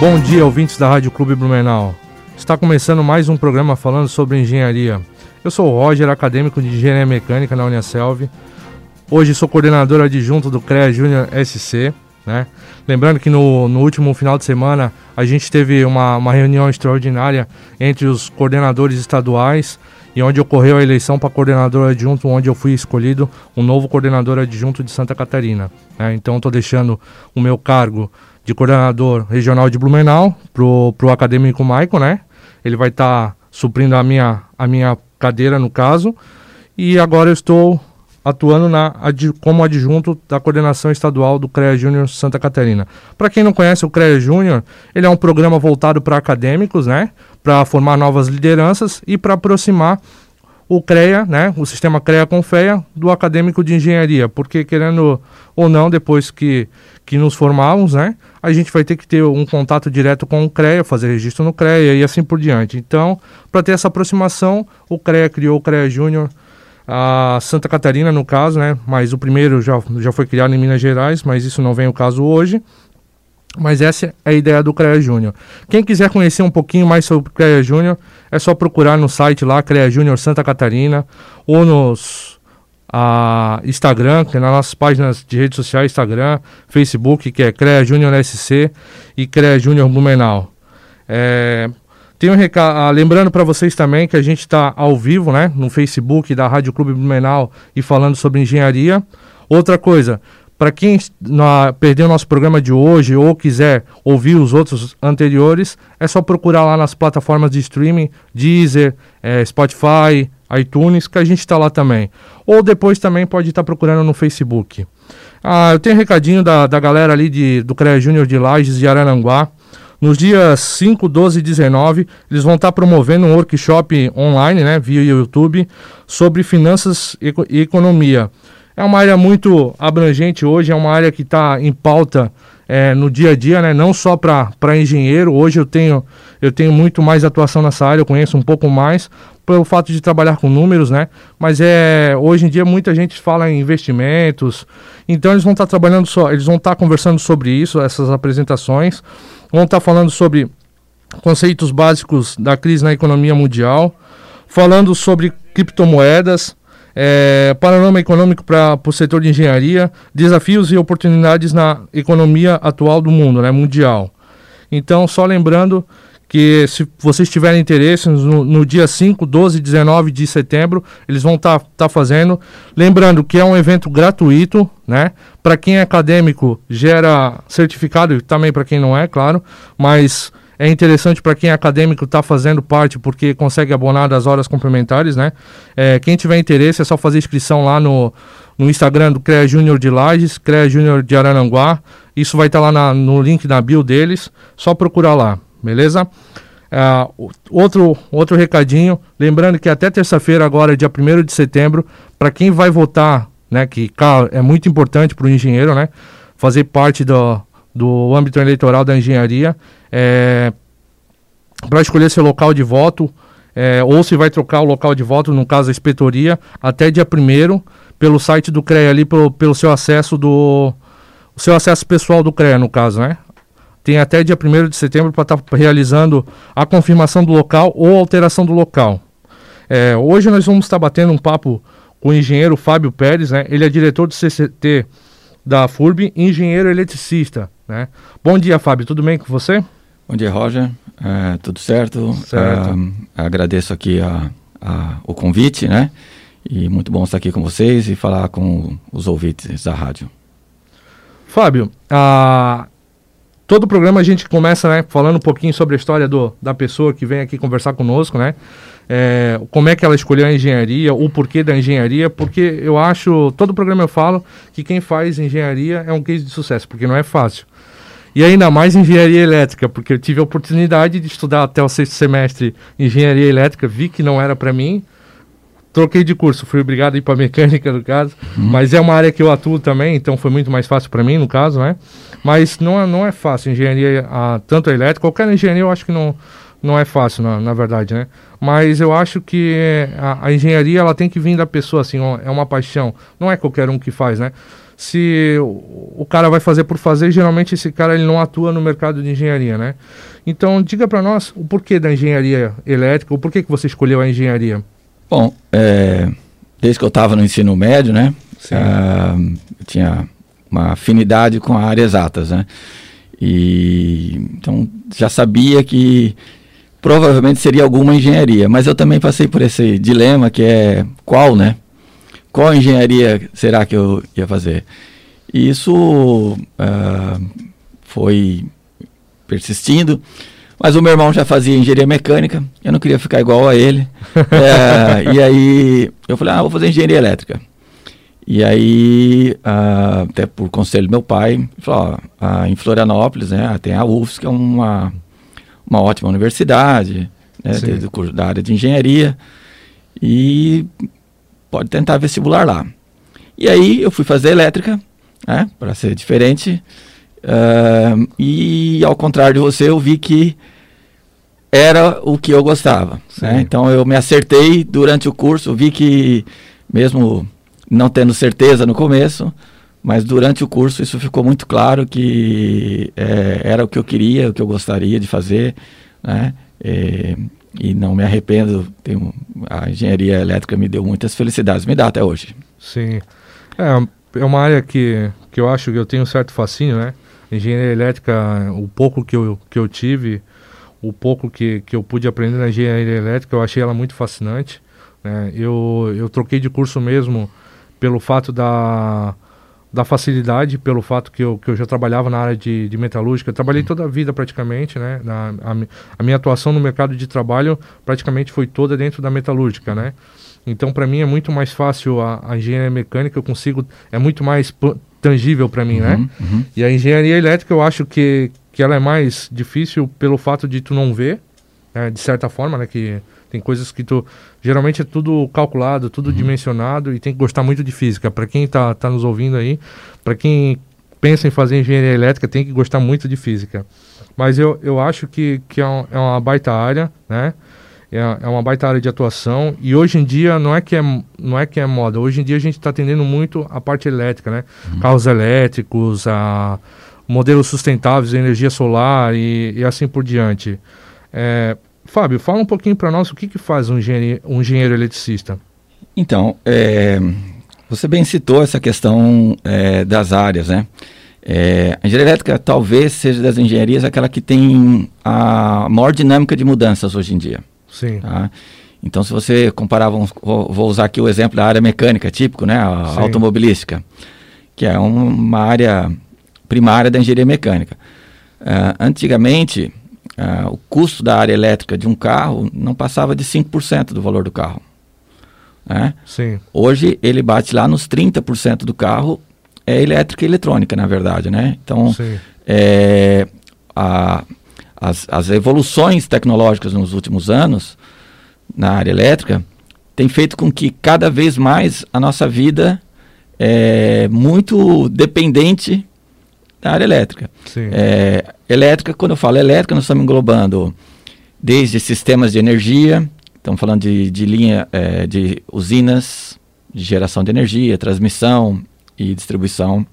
Bom dia, ouvintes da Rádio Clube Blumenau. Está começando mais um programa falando sobre engenharia. Eu sou o Roger, acadêmico de Engenharia Mecânica na Uniaselv. Hoje sou coordenador adjunto do CREA Júnior SC. Né? Lembrando que no, no, último final de semana a gente teve uma, uma reunião extraordinária entre os coordenadores estaduais e onde ocorreu a eleição para coordenador adjunto, onde eu fui escolhido um novo coordenador adjunto de Santa Catarina. Né? Então estou deixando o meu cargo de coordenador regional de Blumenau pro, pro acadêmico Michael, né? Ele vai estar tá suprindo a minha, a minha cadeira no caso. E agora eu estou atuando na, como adjunto da coordenação estadual do CREA Júnior Santa Catarina. Para quem não conhece o CREA Júnior, ele é um programa voltado para acadêmicos, né? Para formar novas lideranças e para aproximar o CREA, né, o sistema CREA com FEA, do acadêmico de engenharia, porque querendo ou não, depois que, que nos formarmos, né, a gente vai ter que ter um contato direto com o CREA, fazer registro no CREA e assim por diante. Então, para ter essa aproximação, o CREA criou o CREA Júnior, a Santa Catarina no caso, né, mas o primeiro já, já foi criado em Minas Gerais, mas isso não vem o caso hoje. Mas essa é a ideia do CREA Júnior. Quem quiser conhecer um pouquinho mais sobre o CREA Júnior, é só procurar no site lá, CREA Júnior Santa Catarina, ou nos a Instagram, que é nas nossas páginas de redes sociais, Instagram, Facebook, que é CREA Júnior SC e CREA Júnior Blumenau. É, tenho um recado, ah, lembrando para vocês também que a gente está ao vivo, né, no Facebook da Rádio Clube Blumenau e falando sobre engenharia. Outra coisa, para quem na, perdeu o nosso programa de hoje ou quiser ouvir os outros anteriores, é só procurar lá nas plataformas de streaming, Deezer, é, Spotify, iTunes, que a gente está lá também. Ou depois também pode estar tá procurando no Facebook. Ah, eu tenho um recadinho da, da galera ali de, do CREA Júnior de Lages de Araranguá. Nos dias 5, 12 e 19, eles vão estar tá promovendo um workshop online, né, via YouTube, sobre finanças e economia. É uma área muito abrangente hoje, é uma área que está em pauta é, no dia a dia, né? não só para engenheiro. Hoje eu tenho, eu tenho muito mais atuação nessa área, eu conheço um pouco mais, pelo fato de trabalhar com números, né? Mas é, hoje em dia muita gente fala em investimentos, então eles vão estar tá trabalhando só, eles vão estar tá conversando sobre isso, essas apresentações, vão estar tá falando sobre conceitos básicos da crise na economia mundial, falando sobre criptomoedas, é, panorama econômico para o setor de engenharia, desafios e oportunidades na economia atual do mundo, né, mundial. Então, só lembrando que se vocês tiverem interesse, no, no dia 5, 12 e 19 de setembro, eles vão estar tá, tá fazendo. Lembrando que é um evento gratuito, né? Para quem é acadêmico, gera certificado, e também para quem não é, claro, mas é interessante para quem é acadêmico está fazendo parte, porque consegue abonar das horas complementares, né? É, quem tiver interesse é só fazer inscrição lá no, no Instagram do CREA Júnior de Lages, CREA Júnior de Araranguá. Isso vai estar tá lá na, no link na bio deles, só procurar lá, beleza? É, outro, outro recadinho, lembrando que até terça-feira, agora, dia 1 de setembro, para quem vai votar, né, que é muito importante para o engenheiro, né, fazer parte do, do âmbito eleitoral da engenharia, é, para escolher seu local de voto, é, ou se vai trocar o local de voto, no caso a inspetoria, até dia 1 pelo site do CREA ali, pelo, pelo seu acesso do. Seu acesso pessoal do CREA, no caso, né? Tem até dia 1 de setembro para estar tá realizando a confirmação do local ou alteração do local. É, hoje nós vamos estar tá batendo um papo com o engenheiro Fábio Pérez, né? Ele é diretor do CCT da FURB, engenheiro eletricista, né? Bom dia, Fábio, tudo bem com você? Bom dia, Roger. É, tudo certo? certo. É, agradeço aqui a, a, o convite, né? E muito bom estar aqui com vocês e falar com os ouvintes da rádio. Fábio, a, todo programa a gente começa né, falando um pouquinho sobre a história do, da pessoa que vem aqui conversar conosco, né? É, como é que ela escolheu a engenharia, o porquê da engenharia, porque eu acho, todo programa eu falo que quem faz engenharia é um case de sucesso, porque não é fácil. E ainda mais engenharia elétrica, porque eu tive a oportunidade de estudar até o sexto semestre engenharia elétrica, vi que não era para mim, troquei de curso, fui obrigado a ir para mecânica no caso, uhum. mas é uma área que eu atuo também, então foi muito mais fácil para mim no caso, né? Mas não, é, não é fácil engenharia, a, tanto a elétrica, qualquer engenharia eu acho que não, não é fácil, na, na verdade, né? Mas eu acho que a, a, engenharia ela tem que vir da pessoa, assim, é uma paixão, não é qualquer um que faz, né? se o, cara vai fazer por fazer, geralmente esse cara ele não atua no mercado de engenharia, né? Então, diga para nós o porquê da engenharia elétrica, o porquê que você escolheu a engenharia. Bom, é, desde que eu estava no ensino médio, né? Uh, eu tinha uma afinidade com a área exatas, né? E então já sabia que provavelmente seria alguma engenharia, mas eu também passei por esse dilema que é qual, né? qual engenharia será que eu ia fazer? E isso uh, foi persistindo, mas o meu irmão já fazia engenharia mecânica, eu não queria ficar igual a ele. é, e aí eu falei, ah, vou fazer engenharia elétrica. E aí, uh, até por conselho do meu pai, falou, ó, uh, em Florianópolis, né, tem a UFS, que é uma, uma ótima universidade, né, da área de engenharia. E pode tentar vestibular lá. E aí eu fui fazer elétrica, né, para ser diferente. Uh, e ao contrário de você, eu vi que era o que eu gostava. Né? Então eu me acertei durante o curso, vi que mesmo não tendo certeza no começo, mas durante o curso isso ficou muito claro que é, era o que eu queria, o que eu gostaria de fazer, né? E, e não me arrependo. Tenho, a engenharia elétrica me deu muitas felicidades, me dá até hoje. Sim. É, é uma área que, que eu acho que eu tenho um certo fascínio, né? Engenharia elétrica, o pouco que eu, que eu tive, o pouco que, que eu pude aprender na engenharia elétrica, eu achei ela muito fascinante. Né? Eu, eu troquei de curso mesmo pelo fato da da facilidade pelo fato que eu, que eu já trabalhava na área de, de metalúrgica. Eu trabalhei toda a vida praticamente, né? Na, a, a, minha atuação no mercado de trabalho praticamente foi toda dentro da metalúrgica, né? Então, para mim é muito mais fácil a, a, engenharia mecânica, eu consigo, é muito mais tangível para mim, né? uhum, né? Uhum. E a engenharia elétrica eu acho que, que ela é mais difícil pelo fato de tu não ver, né? de certa forma, né? Que tem coisas que tu. Geralmente é tudo calculado, tudo uhum. dimensionado e tem que gostar muito de física. Para quem está tá nos ouvindo aí, para quem pensa em fazer engenharia elétrica, tem que gostar muito de física. Mas eu, eu acho que, que é, um, é uma baita área, né? É, é uma baita área de atuação e hoje em dia não é que é, não é, que é moda, hoje em dia a gente está atendendo muito a parte elétrica, né? Uhum. Carros elétricos, a modelos sustentáveis, energia solar e, e assim por diante. É, Fábio, fala um pouquinho para nós o que, que faz um engenheiro, um engenheiro eletricista. Então, é, você bem citou essa questão é, das áreas, né? É, a engenharia elétrica talvez seja das engenharias aquela que tem a maior dinâmica de mudanças hoje em dia. Sim. Tá? Então, se você comparar, vamos, vou usar aqui o exemplo da área mecânica, típico, né? A Sim. automobilística, que é uma área primária da engenharia mecânica. Uh, antigamente, ah, o custo da área elétrica de um carro não passava de 5% do valor do carro. Né? Sim. Hoje ele bate lá nos 30% do carro, é elétrica e eletrônica, na verdade. Né? Então, é, a, as, as evoluções tecnológicas nos últimos anos na área elétrica tem feito com que cada vez mais a nossa vida é muito dependente da área elétrica. É, elétrica, quando eu falo elétrica, nós estamos englobando desde sistemas de energia, estamos falando de, de linha é, de usinas de geração de energia, transmissão e distribuição.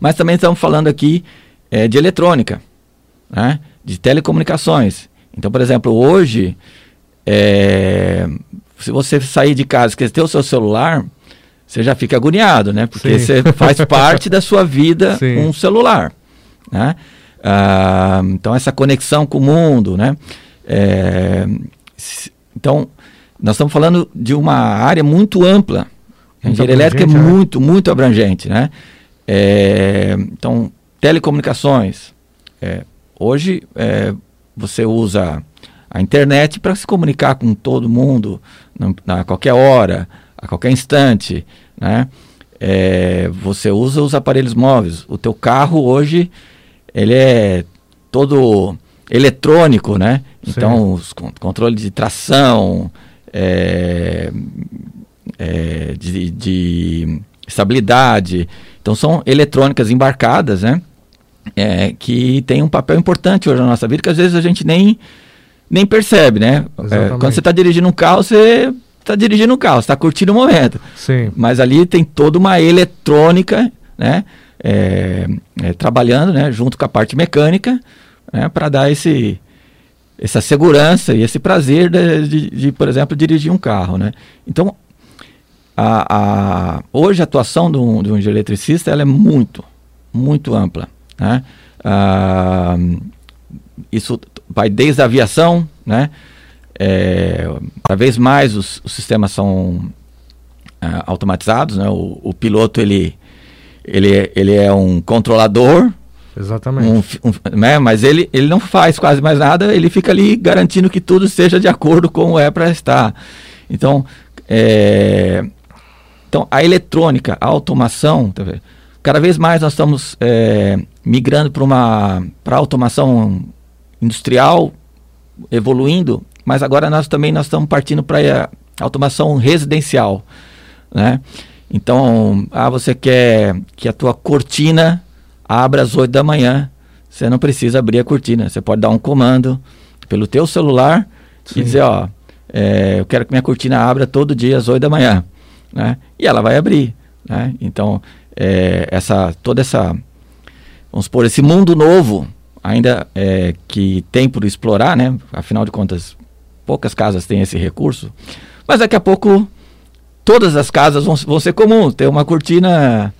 Mas também estamos falando aqui é, de eletrônica, né? De telecomunicações. Então, por exemplo, hoje, é, se você sair de casa e esquecer o seu celular, você já fica agoniado, né? Porque Sim. você faz parte da sua vida Sim. um celular, né? Ah, então essa conexão com o mundo, né? É, então nós estamos falando de uma área muito ampla. A engenharia elétrica é né? muito, muito abrangente, né? É, então telecomunicações. É, hoje é, você usa a internet para se comunicar com todo mundo a qualquer hora a qualquer instante, né? É, você usa os aparelhos móveis. O teu carro hoje ele é todo eletrônico, né? Então os controle de tração, é, é, de, de, estabilidade, então são eletrônicas embarcadas, né? É, que tem um papel importante hoje na nossa vida que às vezes a gente nem nem percebe, né? É, quando você está dirigindo um carro, você está dirigindo o carro, está curtindo o momento. Sim. Mas ali tem toda uma eletrônica, né? É, é, trabalhando, né? Junto com a parte mecânica, né? Para dar esse essa segurança e esse prazer de, de, de, por exemplo, dirigir um carro, né? Então, a, a, hoje a atuação de um, de um eletricista ela é muito, muito ampla, né? Ah, isso vai desde a aviação, né? É, cada vez mais os, os sistemas são ah, automatizados, né? O, o, piloto ele, ele, ele é um controlador, Exatamente. Um, um, né? Mas ele, ele não faz quase mais nada, ele fica ali garantindo que tudo seja de acordo com o é para estar. Então, é, então, a eletrônica, a automação, tá cada vez mais nós estamos é, migrando para uma para automação industrial, evoluindo, mas agora nós também nós estamos partindo para a automação residencial, né? Então, ah, você quer que a tua cortina abra às 8 da manhã, você não precisa abrir a cortina, você pode dar um comando pelo teu celular Sim. e dizer, ó, é, eu quero que minha cortina abra todo dia às 8 da manhã né? E ela vai abrir, né? Então, é, essa, toda essa, vamos supor, esse mundo novo ainda é, que tem por explorar, né? Afinal de contas, poucas casas têm esse recurso, mas daqui a pouco todas as casas vão, vão ser comuns, ter uma cortina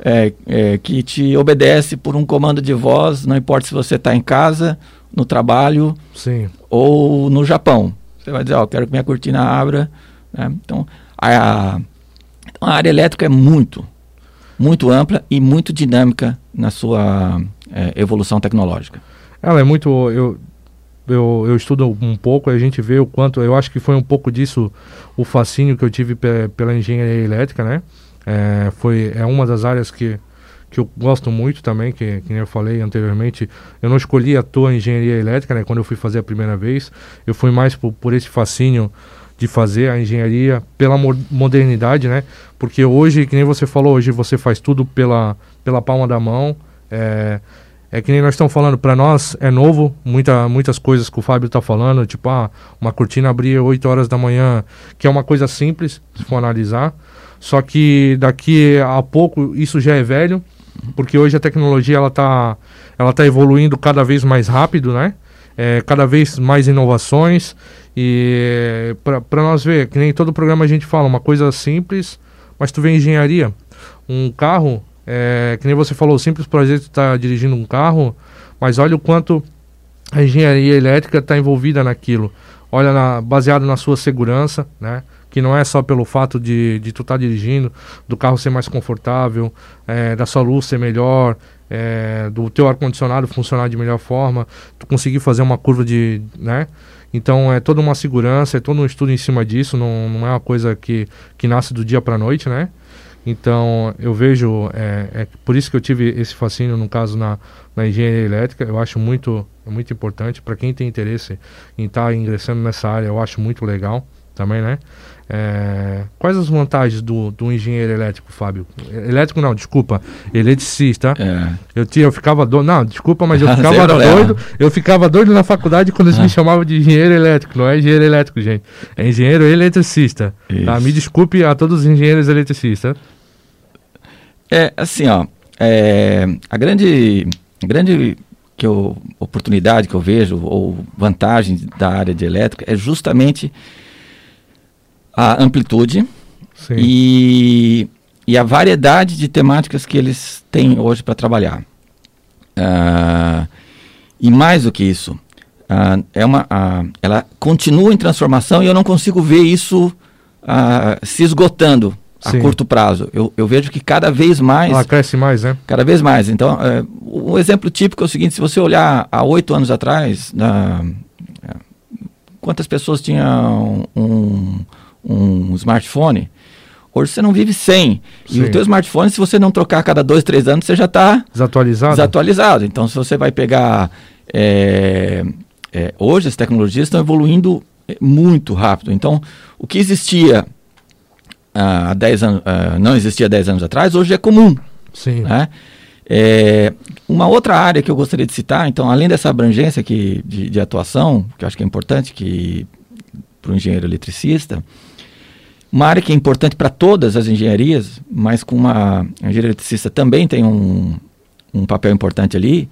é, é, que te obedece por um comando de voz, não importa se você está em casa, no trabalho Sim. ou no Japão. Você vai dizer, ó, quero que minha cortina abra. Né? Então, a, a área elétrica é muito, muito ampla e muito dinâmica na sua é, evolução tecnológica. Ela é muito. Eu, eu, eu estudo um pouco, a gente vê o quanto. Eu acho que foi um pouco disso o fascínio que eu tive pela engenharia elétrica, né? É, foi, é uma das áreas que, que eu gosto muito também, que, que eu falei anteriormente. Eu não escolhi a tua engenharia elétrica, né? Quando eu fui fazer a primeira vez, eu fui mais por, por esse fascínio de fazer a engenharia pela modernidade, né? Porque hoje, que nem você falou, hoje você faz tudo pela, pela palma da mão. É, é que nem nós estamos falando, para nós é novo, muita, muitas coisas que o Fábio está falando, tipo, ah, uma cortina abrir 8 horas da manhã, que é uma coisa simples, se for analisar. Só que daqui a pouco isso já é velho, porque hoje a tecnologia ela está ela tá evoluindo cada vez mais rápido, né? É, cada vez mais inovações e para nós ver, que nem todo programa a gente fala, uma coisa simples, mas tu vê engenharia. Um carro, é, que nem você falou, simples prazer de estar tá dirigindo um carro, mas olha o quanto a engenharia elétrica está envolvida naquilo. Olha, na, baseado na sua segurança, né? Que não é só pelo fato de, de tu estar tá dirigindo, do carro ser mais confortável, é, da sua luz ser melhor, é, do teu ar-condicionado funcionar de melhor forma, tu conseguir fazer uma curva de, né? Então é toda uma segurança, é todo um estudo em cima disso, não, não é uma coisa que, que nasce do dia para a noite, né? Então eu vejo, é, é, por isso que eu tive esse fascínio no caso na, na engenharia elétrica, eu acho muito, muito importante para quem tem interesse em estar tá ingressando nessa área, eu acho muito legal também, né? É, quais as vantagens do, do engenheiro elétrico, Fábio? Elétrico não, desculpa, eletricista. É. Eu, tinha, eu ficava doido, não, desculpa, mas eu ficava doido. Eu ficava doido na faculdade quando eles me ah. chamavam de engenheiro elétrico. Não é engenheiro elétrico, gente. É engenheiro eletricista. Tá? Me desculpe a todos os engenheiros eletricistas. É, assim, ó, é, a grande, a grande que eu, oportunidade que eu vejo, ou vantagem da área de elétrica, é justamente a amplitude e, e a variedade de temáticas que eles têm hoje para trabalhar. Uh, e mais do que isso, uh, é uma, uh, ela continua em transformação e eu não consigo ver isso se esgotando a Sim. curto prazo. Eu, eu, vejo que cada vez mais. Ela cresce mais, né? Cada vez mais. Então, uh, um exemplo típico é o seguinte: se você olhar há oito anos atrás, quantas pessoas tinham um, um smartphone, hoje você não vive sem. Sim. E o teu smartphone, se você não trocar a cada dois, três anos, você já está desatualizado. desatualizado. Então, se você vai pegar... É, é, hoje as tecnologias estão evoluindo é, muito rápido. Então, o que existia há 10 anos, uh, não existia 10 anos atrás, hoje é comum. Sim. Né? É, uma outra área que eu gostaria de citar, então, além dessa abrangência que, de, de atuação, que eu acho que é importante que para o engenheiro eletricista, uma área que é importante para todas as engenharias, mas com uma a engenharia eletricista também tem um, um papel importante ali,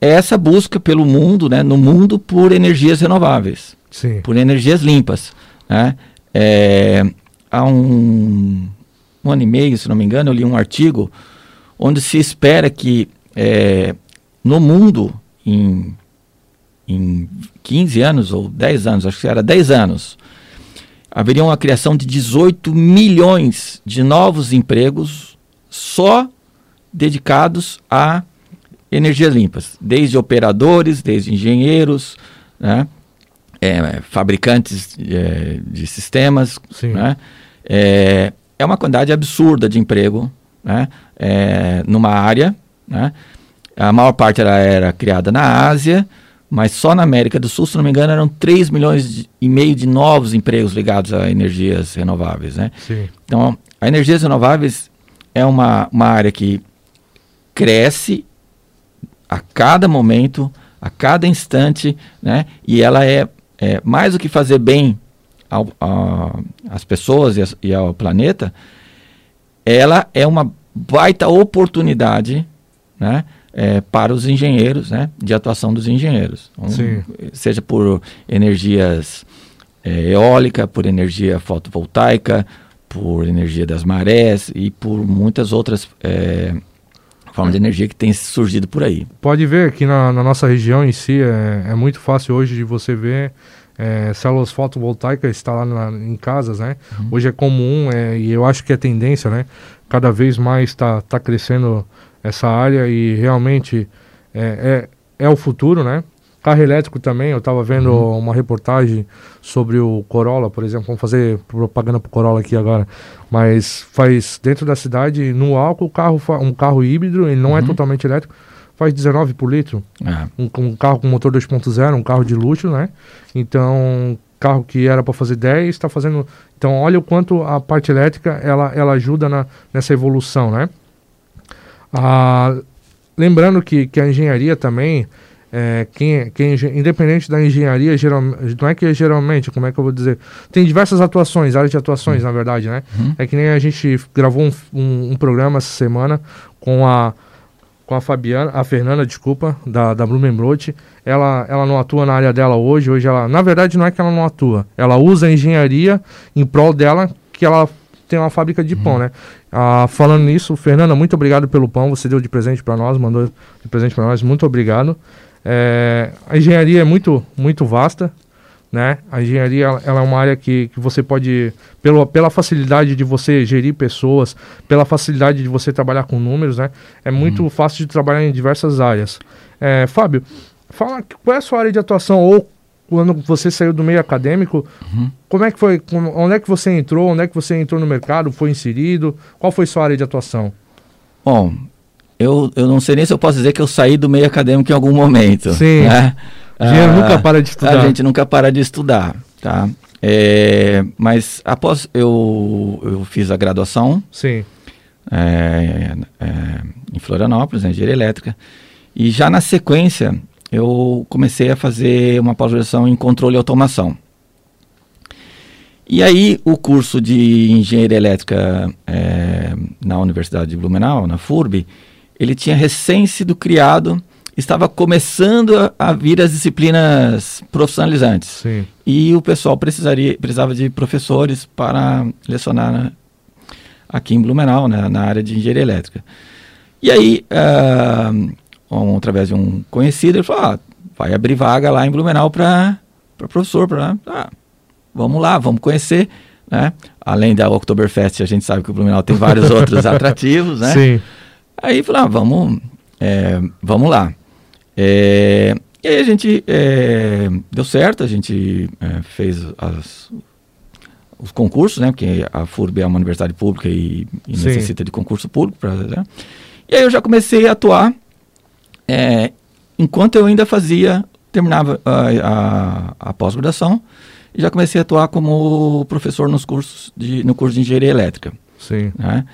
é essa busca pelo mundo, né, no mundo por energias renováveis, Sim. por energias limpas. Né? É, há um, um ano e meio, se não me engano, eu li um artigo onde se espera que é, no mundo, em, em 15 anos ou 10 anos, acho que era 10 anos, haveria uma criação de 18 milhões de novos empregos só dedicados a energias limpas, desde operadores, desde engenheiros, né? É, fabricantes é, de sistemas, né? é, é, uma quantidade absurda de emprego né? É, numa área. Né? A maior parte era, era criada na Ásia, mas só na América do Sul, se não me engano, eram 3 milhões e meio de novos empregos ligados a energias renováveis. Né? Então, a energias renováveis é uma, uma área que cresce a cada momento, a cada instante, né? E ela é, é mais do que fazer bem ao, a, às pessoas e, as, e, ao planeta, ela é uma baita oportunidade, né? É, para os engenheiros, né? De atuação dos engenheiros. Então, seja por energias é, eólica, por energia fotovoltaica, por energia das marés e por muitas outras é, forma de energia que tem surgido por aí. Pode ver que na, na nossa região em si é, é, muito fácil hoje de você ver é, células fotovoltaicas instaladas em casas, né? Uhum. Hoje é comum é, e eu acho que é tendência, né? Cada vez mais está tá crescendo essa área e realmente é, é, é o futuro, né? Carro elétrico também, eu estava vendo uhum. uma reportagem sobre o Corolla, por exemplo, vamos fazer propaganda para o Corolla aqui agora, mas faz dentro da cidade, no álcool, carro, um carro híbrido, ele não é uhum. é totalmente elétrico, faz 19 por litro, é. um, um, carro com motor 2.0, um carro de luxo, né? Então, carro que era para fazer 10, está fazendo... Então, olha o quanto a parte elétrica, ela, ela ajuda na, nessa evolução, né? Ah, lembrando que, que a engenharia também é, quem, quem, independente da engenharia, geral, não é que geralmente, como é que eu vou dizer? Tem diversas atuações, áreas de atuações, uhum. na verdade, né? Uhum. É que nem a gente gravou um, um, um, programa essa semana com a com a Fabiana, a Fernanda, desculpa, da, da Blumenbrot. Ela, ela não atua na área dela hoje, hoje ela, na verdade não é que ela não atua, ela usa a engenharia em prol dela, que ela tem uma fábrica de uhum. pão, né? Ah, falando nisso, Fernanda, muito obrigado pelo pão, você deu de presente para nós, mandou de presente para nós, muito obrigado. É, a engenharia é muito, muito vasta, né? A engenharia ela é uma área que, que você pode, pelo, pela facilidade de você gerir pessoas, pela facilidade de você trabalhar com números, né? É muito uhum. fácil de trabalhar em diversas áreas. É, Fábio, fala qual é a sua área de atuação ou quando você saiu do meio acadêmico, uhum. como é que foi? Onde é que você entrou? Onde é que você entrou no mercado? Foi inserido? Qual foi sua área de atuação? Bom, eu, eu não sei nem se eu posso dizer que eu saí do meio acadêmico em algum momento. Sim. Né? A gente ah, nunca para de estudar. A gente nunca para de estudar, tá? É, mas após eu, eu fiz a graduação. Sim. É, é, em Florianópolis, em engenharia elétrica. E já na sequência, eu comecei a fazer uma pós-graduação em controle e automação. E aí, o curso de engenharia elétrica é, na Universidade de Blumenau, na FURB, ele tinha recém sido criado, estava começando a, a vir as disciplinas profissionalizantes. Sim. E o pessoal precisaria, precisava de professores para lecionar né, aqui em Blumenau, né, na área de engenharia elétrica. E aí, uh, um, através de um conhecido, ele falou: ah, vai abrir vaga lá em Blumenau para professor. Pra, ah, vamos lá, vamos conhecer. Né? Além da Oktoberfest, a gente sabe que o Blumenau tem vários outros atrativos, né? Sim. Aí falei, ah, vamos, é, vamos lá. É, e aí a gente é, deu certo, a gente é, fez as, os concursos, né? Porque a FURB é uma universidade pública e, e necessita de concurso público. Pra, né? E aí eu já comecei a atuar é, enquanto eu ainda fazia, terminava a, a, a pós-graduação, e já comecei a atuar como professor nos cursos de, no curso de engenharia elétrica. Sim. Né?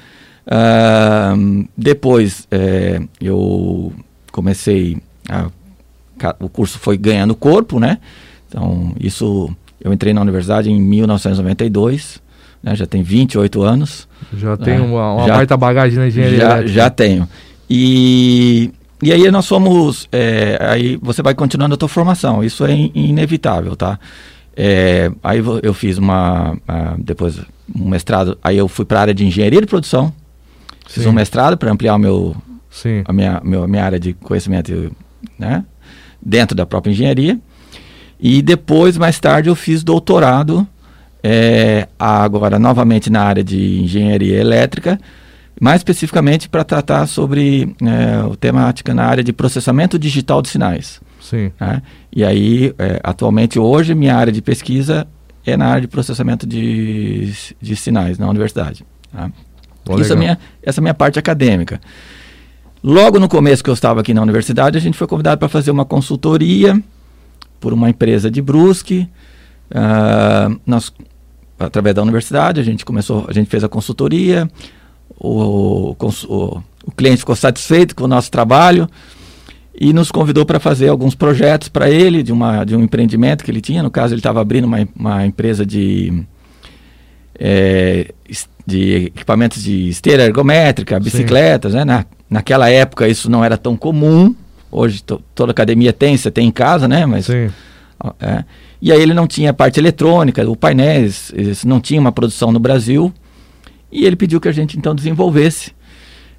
Uh, depois é, eu comecei a, o curso foi ganhando corpo, né? Então isso eu entrei na universidade em 1992, né? já tem 28 anos. Já tem uma, uma já, baita bagagem na engenharia já, elétrica. Já tenho. E, e aí nós fomos, é, aí você vai continuando a tua formação, isso é in, inevitável, tá? É, aí eu fiz uma, uh, depois um mestrado, aí eu fui para a área de engenharia de produção, fiz Sim. um mestrado para ampliar o meu, Sim. A, minha, meu, a minha área de conhecimento, né? Dentro da própria engenharia. E depois, mais tarde, eu fiz doutorado, é, agora novamente na área de engenharia elétrica, mais especificamente para tratar sobre é, o temática na área de processamento digital de sinais. Sim. Né? E aí, é, atualmente, hoje, minha área de pesquisa é na área de processamento de, de sinais na universidade. Tá? Isso é minha, essa é a minha parte acadêmica. Logo no começo que eu estava aqui na universidade, a gente foi convidado para fazer uma consultoria por uma empresa de Brusque. Uh, nós, através da universidade, a gente começou, a gente fez a consultoria. O, o, o cliente ficou satisfeito com o nosso trabalho e nos convidou para fazer alguns projetos para ele de, uma, de um empreendimento que ele tinha. No caso, ele estava abrindo uma, uma empresa de, é, de equipamentos de esteira ergométrica, bicicletas. Né? Na, naquela época isso não era tão comum. Hoje to, toda academia tem, você tem em casa, né? Mas, Sim. É, e aí ele não tinha parte eletrônica, o painéis, não tinha uma produção no Brasil. E ele pediu que a gente então desenvolvesse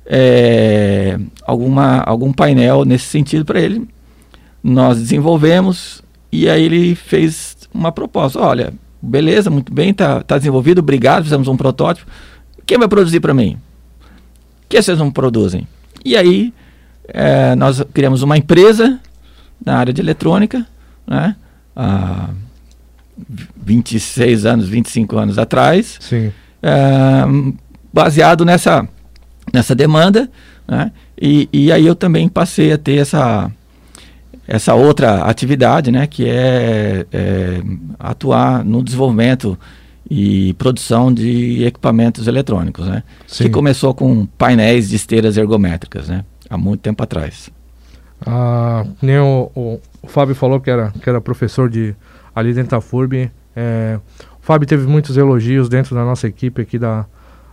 é, alguma, algum painel nesse sentido para ele. Nós desenvolvemos e aí ele fez uma proposta. Olha, beleza, muito bem, tá, tá desenvolvido, obrigado, fizemos um protótipo. Quem vai produzir para mim? O que vocês não produzem? E aí é, nós criamos uma empresa na área de eletrônica, né? Há 26 anos, 25 anos atrás. Sim. É, baseado nessa nessa demanda, né? E, e aí eu também passei a ter essa essa outra atividade, né, que é, é, atuar no desenvolvimento e produção de equipamentos eletrônicos, né, Sim. que começou com painéis de esteiras ergométricas, né, há muito tempo atrás. Ah, nem o, o, o, Fábio falou que era que era professor de ali dentro da FURB. É, Fábio teve muitos elogios dentro da nossa equipe aqui da,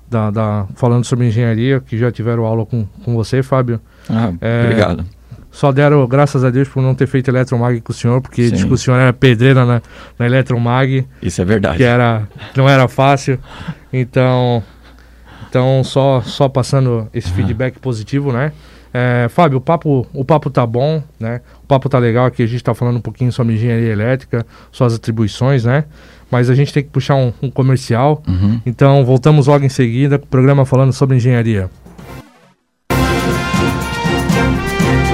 da, da, falando sobre engenharia, que já tiveram aula com, com você, Fábio. Ah, é, obrigado. Só deram graças a Deus por não ter feito Eletromag com o senhor, porque diz que o senhor era pedreira na, na Eletromag. Isso é verdade. Que era, não era fácil. Então, então só, só passando esse feedback positivo, né? É, Fábio, o papo, o papo tá bom, né? O papo tá legal aqui, a gente tá falando um pouquinho sobre engenharia elétrica, suas atribuições, né? Mas a gente tem que puxar um, um comercial. Uhum. Então voltamos logo em seguida com o programa falando sobre engenharia.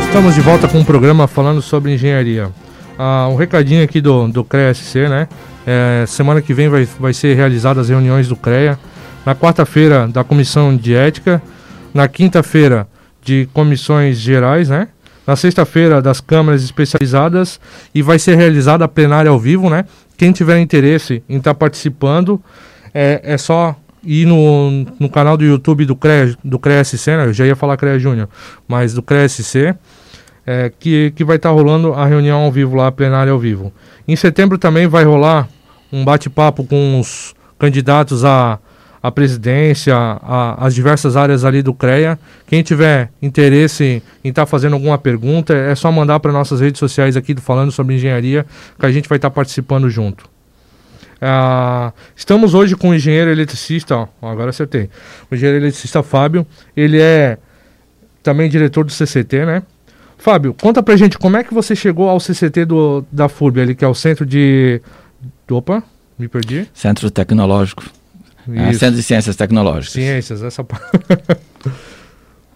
Estamos de volta com um programa falando sobre engenharia. Ah, um recadinho aqui do, do CREA-SC, né? É, semana que vem vai, vai ser realizadas as reuniões do CREA. Na quarta-feira, da Comissão de Ética. Na quinta-feira, de comissões gerais, né? Na sexta-feira, das câmaras especializadas. E vai ser realizada a plenária ao vivo, né? Quem tiver interesse em estar tá participando, é, é só ir no, no canal do YouTube do CREA, do CREA SC, né? eu já ia falar CREA Júnior, mas do CREA SC, é, que, que vai estar tá rolando a reunião ao vivo lá, a plenária ao vivo. Em setembro também vai rolar um bate-papo com os candidatos a, a presidência, a, as diversas áreas ali do CREA. Quem tiver interesse em estar tá fazendo alguma pergunta, é só mandar para nossas redes sociais aqui do Falando sobre Engenharia, que a gente vai estar tá participando junto. Ah, estamos hoje com o engenheiro eletricista, ó, agora acertei. O engenheiro eletricista Fábio, ele é também diretor do CCT, né? Fábio, conta pra gente como é que você chegou ao CCT do, da FURB, ali, que é o Centro de. Opa, me perdi. Centro Tecnológico. É, Centro de Ciências Tecnológicas. Ciências, essa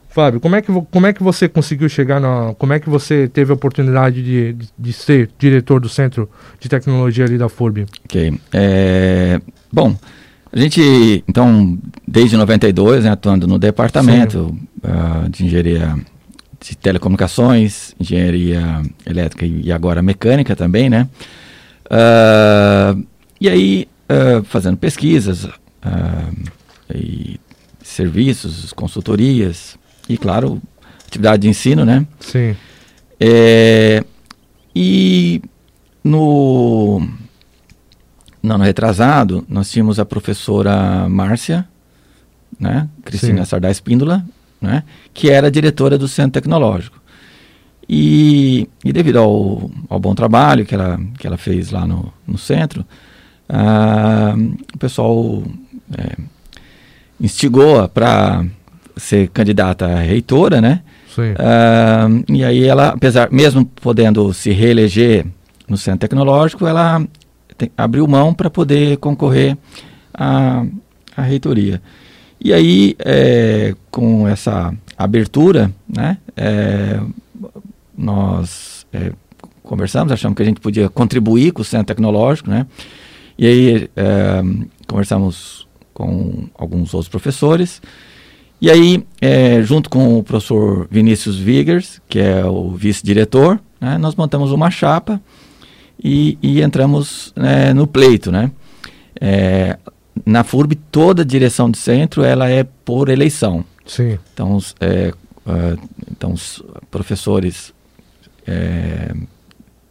Fábio, como é, que, como é que você conseguiu chegar na. Como é que você teve a oportunidade de, de, de ser diretor do Centro de Tecnologia ali da FURB? Ok. É, bom, a gente, então, desde 92, né, atuando no departamento uh, de engenharia de telecomunicações, engenharia elétrica e, e agora mecânica também, né? Uh, e aí, uh, fazendo pesquisas, uh, e serviços, consultorias e, claro, atividade de ensino, né? Sim. É, e no, no ano retrasado, nós tínhamos a professora Márcia, né, Cristina Sim. Sardá Espíndola, né, que era diretora do Centro Tecnológico. E, e devido ao, ao, bom trabalho que ela, que ela fez lá no, no centro, ah, o pessoal é, instigou-a para ser candidata a reitora, né? Ah, e aí ela, apesar, mesmo podendo se reeleger no Centro Tecnológico, ela tem, abriu mão para poder concorrer à, à reitoria. E aí, é, com essa abertura, né, é, nós é, conversamos, achamos que a gente podia contribuir com o Centro Tecnológico, né, e aí é, conversamos com alguns outros professores, e aí, é, junto com o professor Vinícius Vigers, que é o vice-diretor, né, nós montamos uma chapa e, e entramos né, no pleito, né. É, na FURB, toda a direção de centro ela é por eleição. Sim. Então, é, então os professores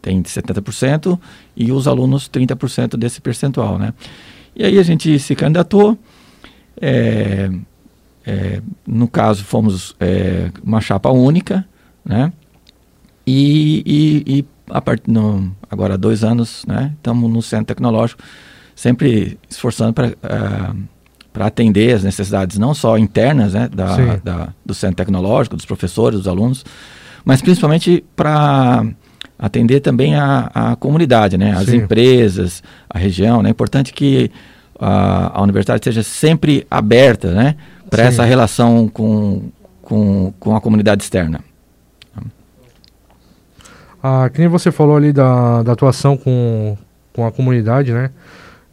é, têm 70% e os alunos 30% desse percentual, né? E aí a gente se candidatou. É, é, no caso, fomos é, uma chapa única, né? E, e, e a part, no, agora há dois anos, né? Estamos no centro tecnológico sempre esforçando para uh, eh, para atender as necessidades não só internas né, da, da, do centro tecnológico, dos professores, dos alunos, mas principalmente para atender também a, a comunidade, né, as Sim. empresas, a região. Né, é importante que a, a universidade esteja sempre aberta né, para essa relação com, com, com a comunidade externa. Ah, que nem você falou ali da, da atuação com, com a comunidade, né?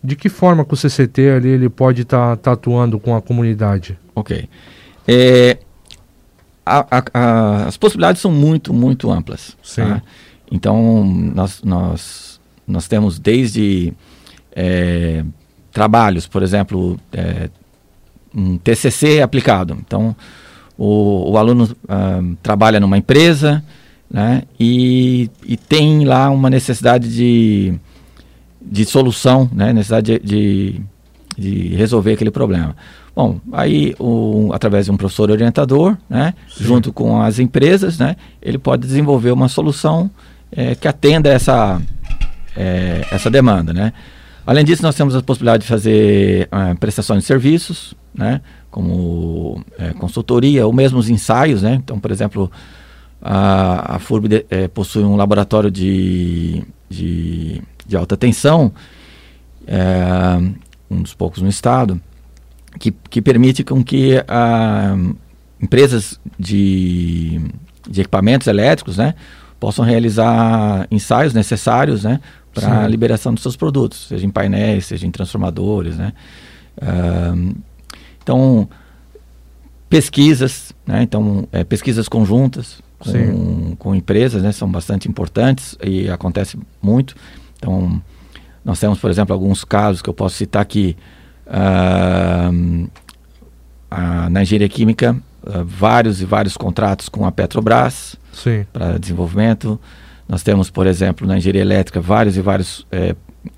De que forma que o CCT ali ele pode estar tá, tá atuando com a comunidade? Ok. É, a, a, a, as possibilidades são muito, muito amplas. Sim. Tá? Então, nós, nós, nós temos desde é, trabalhos, por exemplo, é, um TCC aplicado. Então, o, o aluno uh, trabalha numa empresa né, e, e tem lá uma necessidade de de solução, né, necessidade de, de, de, resolver aquele problema. Bom, aí o, através de um professor orientador, né, junto com as empresas, né, ele pode desenvolver uma solução é, que atenda essa, é, essa demanda, né. Além disso, nós temos a possibilidade de fazer é, prestações de serviços, né, como é, consultoria ou mesmo os ensaios, né. Então, por exemplo, a, a FURB é, possui um laboratório de, de de alta tensão, é, um dos poucos no estado, que, que permite com que a, empresas de, de equipamentos elétricos né, possam realizar ensaios necessários né, para a liberação dos seus produtos, seja em painéis, seja em transformadores. Né. Uh, então, pesquisas, né, então, é, pesquisas conjuntas com, com empresas né, são bastante importantes e acontece muito. Então, nós temos, por exemplo, alguns casos que eu posso citar aqui. Uh, na engenharia química, uh, vários e vários contratos com a Petrobras para desenvolvimento. Nós temos, por exemplo, na engenharia elétrica, vários e vários é,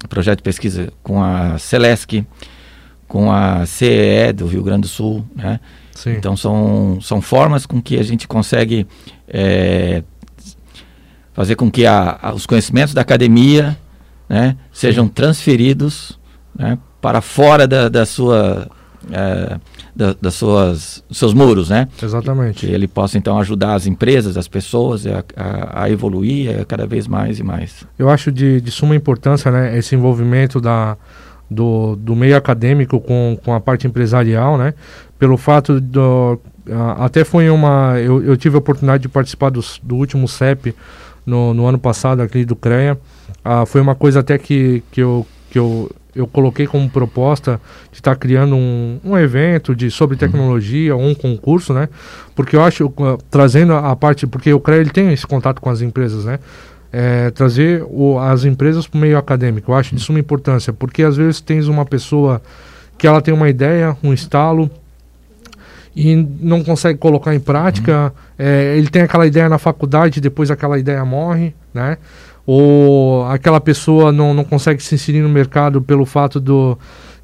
projetos de pesquisa com a Celesc, com a CEE do Rio Grande do Sul. Né? Então, são, são formas com que a gente consegue é, fazer com que a, a, os conhecimentos da academia né, sejam transferidos né, para fora da, da sua é, da, das suas seus muros, né? Exatamente. Que, que, ele possa então ajudar as empresas, as pessoas a, a, a evoluir a cada vez mais e mais. Eu acho de, de suma importância, né, esse envolvimento da do, do meio acadêmico com, com a parte empresarial, né? Pelo fato do até foi uma eu, eu tive a oportunidade de participar do, do último CEP no, no ano passado aqui do CREA ah, foi uma coisa até que, que, eu, que eu, eu coloquei como proposta de estar tá criando um, um evento de, sobre uhum. tecnologia, um concurso, né? Porque eu acho, uh, trazendo a, a parte, porque o CREA ele tem esse contato com as empresas, né? É, trazer o, as empresas para o meio acadêmico. Eu acho de suma importância, porque às vezes tens uma pessoa que ela tem uma ideia, um estalo, e não consegue colocar em prática. Uhum. É, ele tem aquela ideia na faculdade, depois aquela ideia morre, né? Ou aquela pessoa não, não consegue se inserir no mercado pelo fato do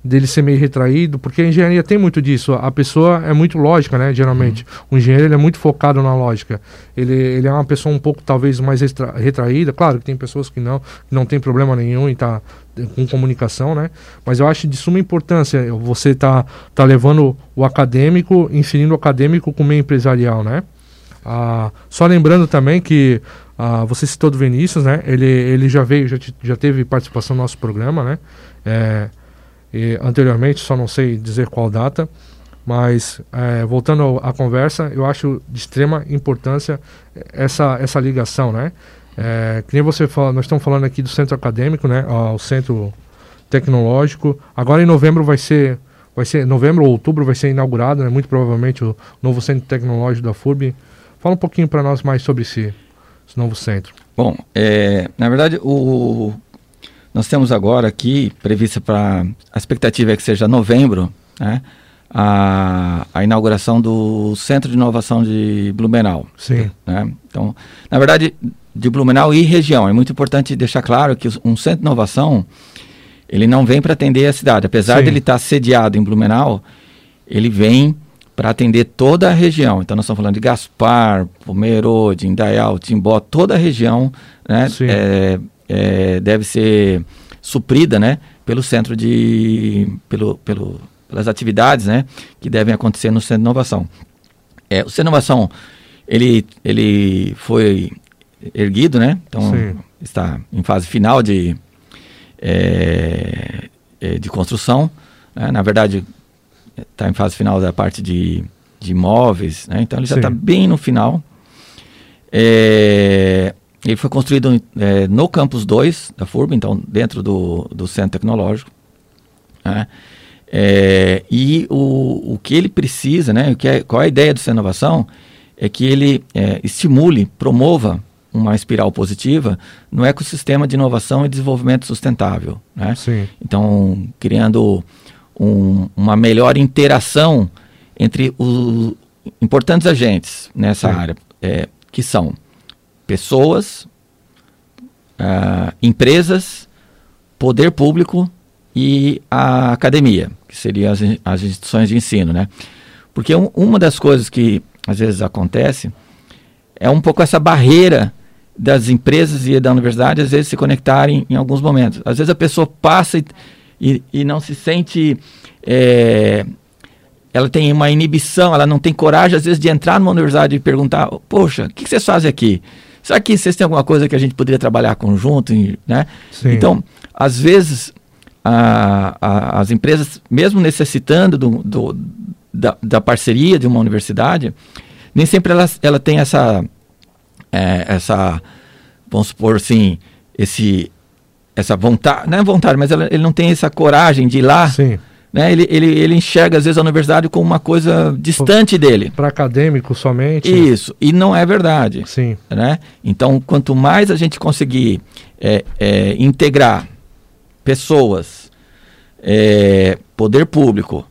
dele ser meio retraído, porque a engenharia tem muito disso. A pessoa é muito lógica, né? Geralmente. Uhum. O engenheiro ele é muito focado na lógica. Ele, ele é uma pessoa um pouco, talvez, mais retraída. Claro que tem pessoas que não, que não tem problema nenhum e tá com comunicação, né? Mas eu acho de suma importância você tá, tá levando o acadêmico, inserindo o acadêmico com o meio empresarial, né? Ah, só lembrando também que ah, você citou do Vinícius, né? Ele, ele já veio, já, já teve participação no nosso programa, né? É, e, anteriormente, só não sei dizer qual data, mas é, voltando à conversa, eu acho de extrema importância essa, essa ligação, né? É, que nem você fala, nós estamos falando aqui do centro acadêmico, né? O centro tecnológico. Agora em novembro vai ser, vai ser novembro ou outubro vai ser inaugurado, né? Muito provavelmente o novo centro tecnológico da FURB. Fala um pouquinho para nós mais sobre esse novo centro. Bom, é, na verdade o nós temos agora aqui prevista para a expectativa é que seja novembro, né? A, a inauguração do Centro de Inovação de Blumenau. Sim. Né? Então, na verdade, de Blumenau e região. É muito importante deixar claro que um centro de inovação ele não vem para atender a cidade. Apesar Sim. de ele estar tá sediado em Blumenau, ele vem para atender toda a região. Então, nós estamos falando de Gaspar, Pomerode, Indaial, Timbó, toda a região né, é, é, deve ser suprida, né, pelo centro de, pelo, pelo, pelas atividades, né, que devem acontecer no centro de inovação. É, o centro de inovação, ele, ele foi erguido, né, então Sim. está em fase final de, é, é de construção, né, na verdade está em fase final da parte de, de imóveis, né, então ele já está bem no final. É, ele foi construído é, no campus 2 da FURB, então dentro do, do centro tecnológico. Né? É, e o, o que ele precisa, né, o que é, qual é a ideia do Centro Inovação, é que ele é, estimule, promova uma espiral positiva no ecossistema de inovação e desenvolvimento sustentável. Né? Então, criando um, uma melhor interação entre os importantes agentes nessa Sim. área, é, que são pessoas, uh, empresas, poder público e a academia, que seriam as, as instituições de ensino, né? Porque um, uma das coisas que às vezes acontece é um pouco essa barreira das empresas e da universidade às vezes se conectarem em alguns momentos. Às vezes a pessoa passa e, e, e não se sente é, ela tem uma inibição, ela não tem coragem, às vezes, de entrar numa universidade e perguntar: Poxa, o que, que vocês fazem aqui? Será que vocês têm alguma coisa que a gente poderia trabalhar conjunto? Né? Então, às vezes, a, a, as empresas, mesmo necessitando do, do, da, da, parceria de uma universidade, nem sempre ela, ela tem essa, é, essa, vamos supor assim, esse, essa vontade, não é vontade, mas ela, ele não tem essa coragem de ir lá. Sim né? Ele, ele, ele enxerga, às vezes, a universidade como uma coisa distante dele. Para acadêmico somente. Isso, e não é verdade. Sim. Né? Então, quanto mais a gente conseguir é, é, integrar pessoas, é, poder público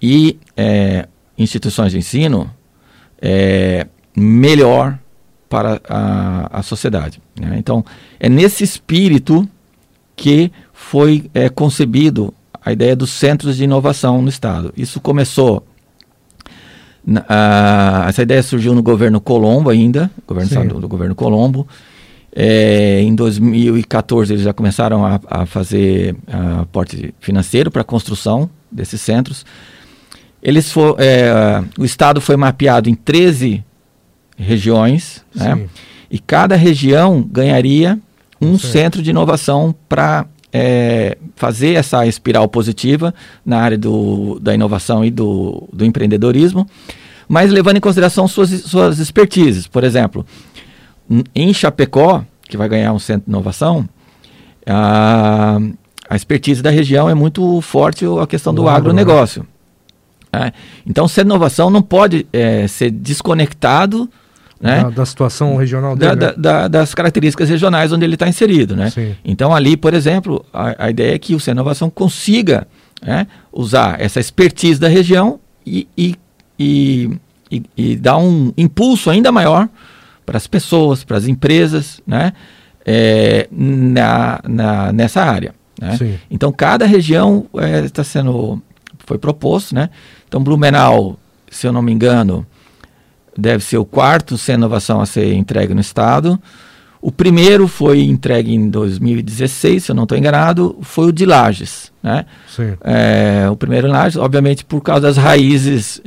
e é, instituições de ensino, é, melhor para a, a sociedade. Né? Então, é nesse espírito que foi é, concebido a ideia dos centros de inovação no Estado. Isso começou. Uh, essa ideia surgiu no governo Colombo ainda, governo do, do, governo Colombo. É, em 2014 eles já começaram a, a fazer aporte financeiro para a construção desses centros. Eles for, é, o estado foi mapeado em 13 regiões, né? e cada região ganharia um Sim. centro de inovação para é, fazer essa espiral positiva na área do, da inovação e do, do empreendedorismo, mas levando em consideração suas, suas expertises. Por exemplo, em Chapecó, que vai ganhar um centro de inovação, a, a expertise da região é muito forte a questão do, do agronegócio. Né? Então, o centro de inovação não pode é, ser desconectado né? Da, da, situação regional dele, da, né? da, das características regionais onde ele está inserido. Né? Então, ali, por exemplo, a, a, ideia é que o Inovação consiga né, usar essa expertise da região e, e, e, e, e dar um impulso ainda maior para as pessoas, para as empresas, né? é, na, na, nessa área. Né? Então, cada região está é, sendo, foi proposto, né? Então, Blumenau, se eu não me engano, deve ser o quarto sem inovação a ser entregue no Estado. O primeiro foi entregue em 2016, se eu não estou enganado, foi o de Lages. Né? É, o primeiro em Lages, obviamente, por causa das raízes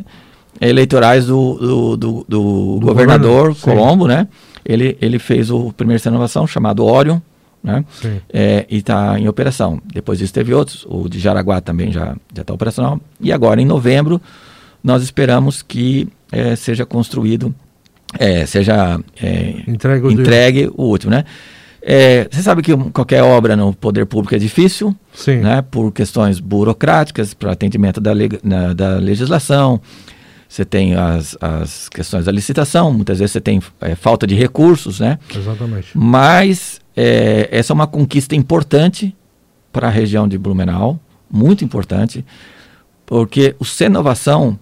eleitorais do, do, do, do, do governador Colombo, né? Ele, ele fez o primeiro sem inovação, chamado Orion, né? É, e está em operação. Depois disso teve outros, o de Jaraguá também já está operacional. E agora, em novembro, nós esperamos que é, seja construído, é, seja é, entregue, entregue o último, né? É, você sabe que qualquer obra no poder público é difícil, Sim. né? Por questões burocráticas, para atendimento da, na, da legislação. Você tem as, as questões da licitação, muitas vezes você tem é, falta de recursos, né? Exatamente. Mas é, essa é uma conquista importante para a região de Blumenau, muito importante, porque o Senovação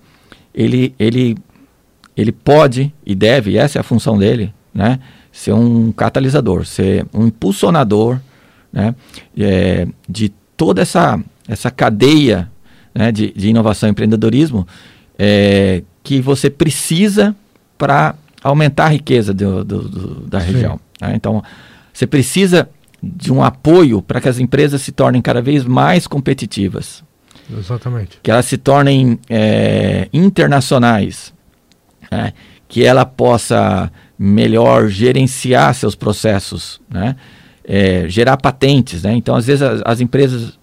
ele, ele, ele pode e deve, e essa é a função dele, né, ser um catalisador, ser um impulsionador né, é, de toda essa, essa cadeia né, de, de inovação e empreendedorismo é, que você precisa para aumentar a riqueza do, do, do, da região. Né? Então, você precisa de um apoio para que as empresas se tornem cada vez mais competitivas. Exatamente. Que elas se tornem é, internacionais. Né? Que ela possa melhor gerenciar seus processos, né? É, gerar patentes. Né? Então, às vezes, as, as, empresas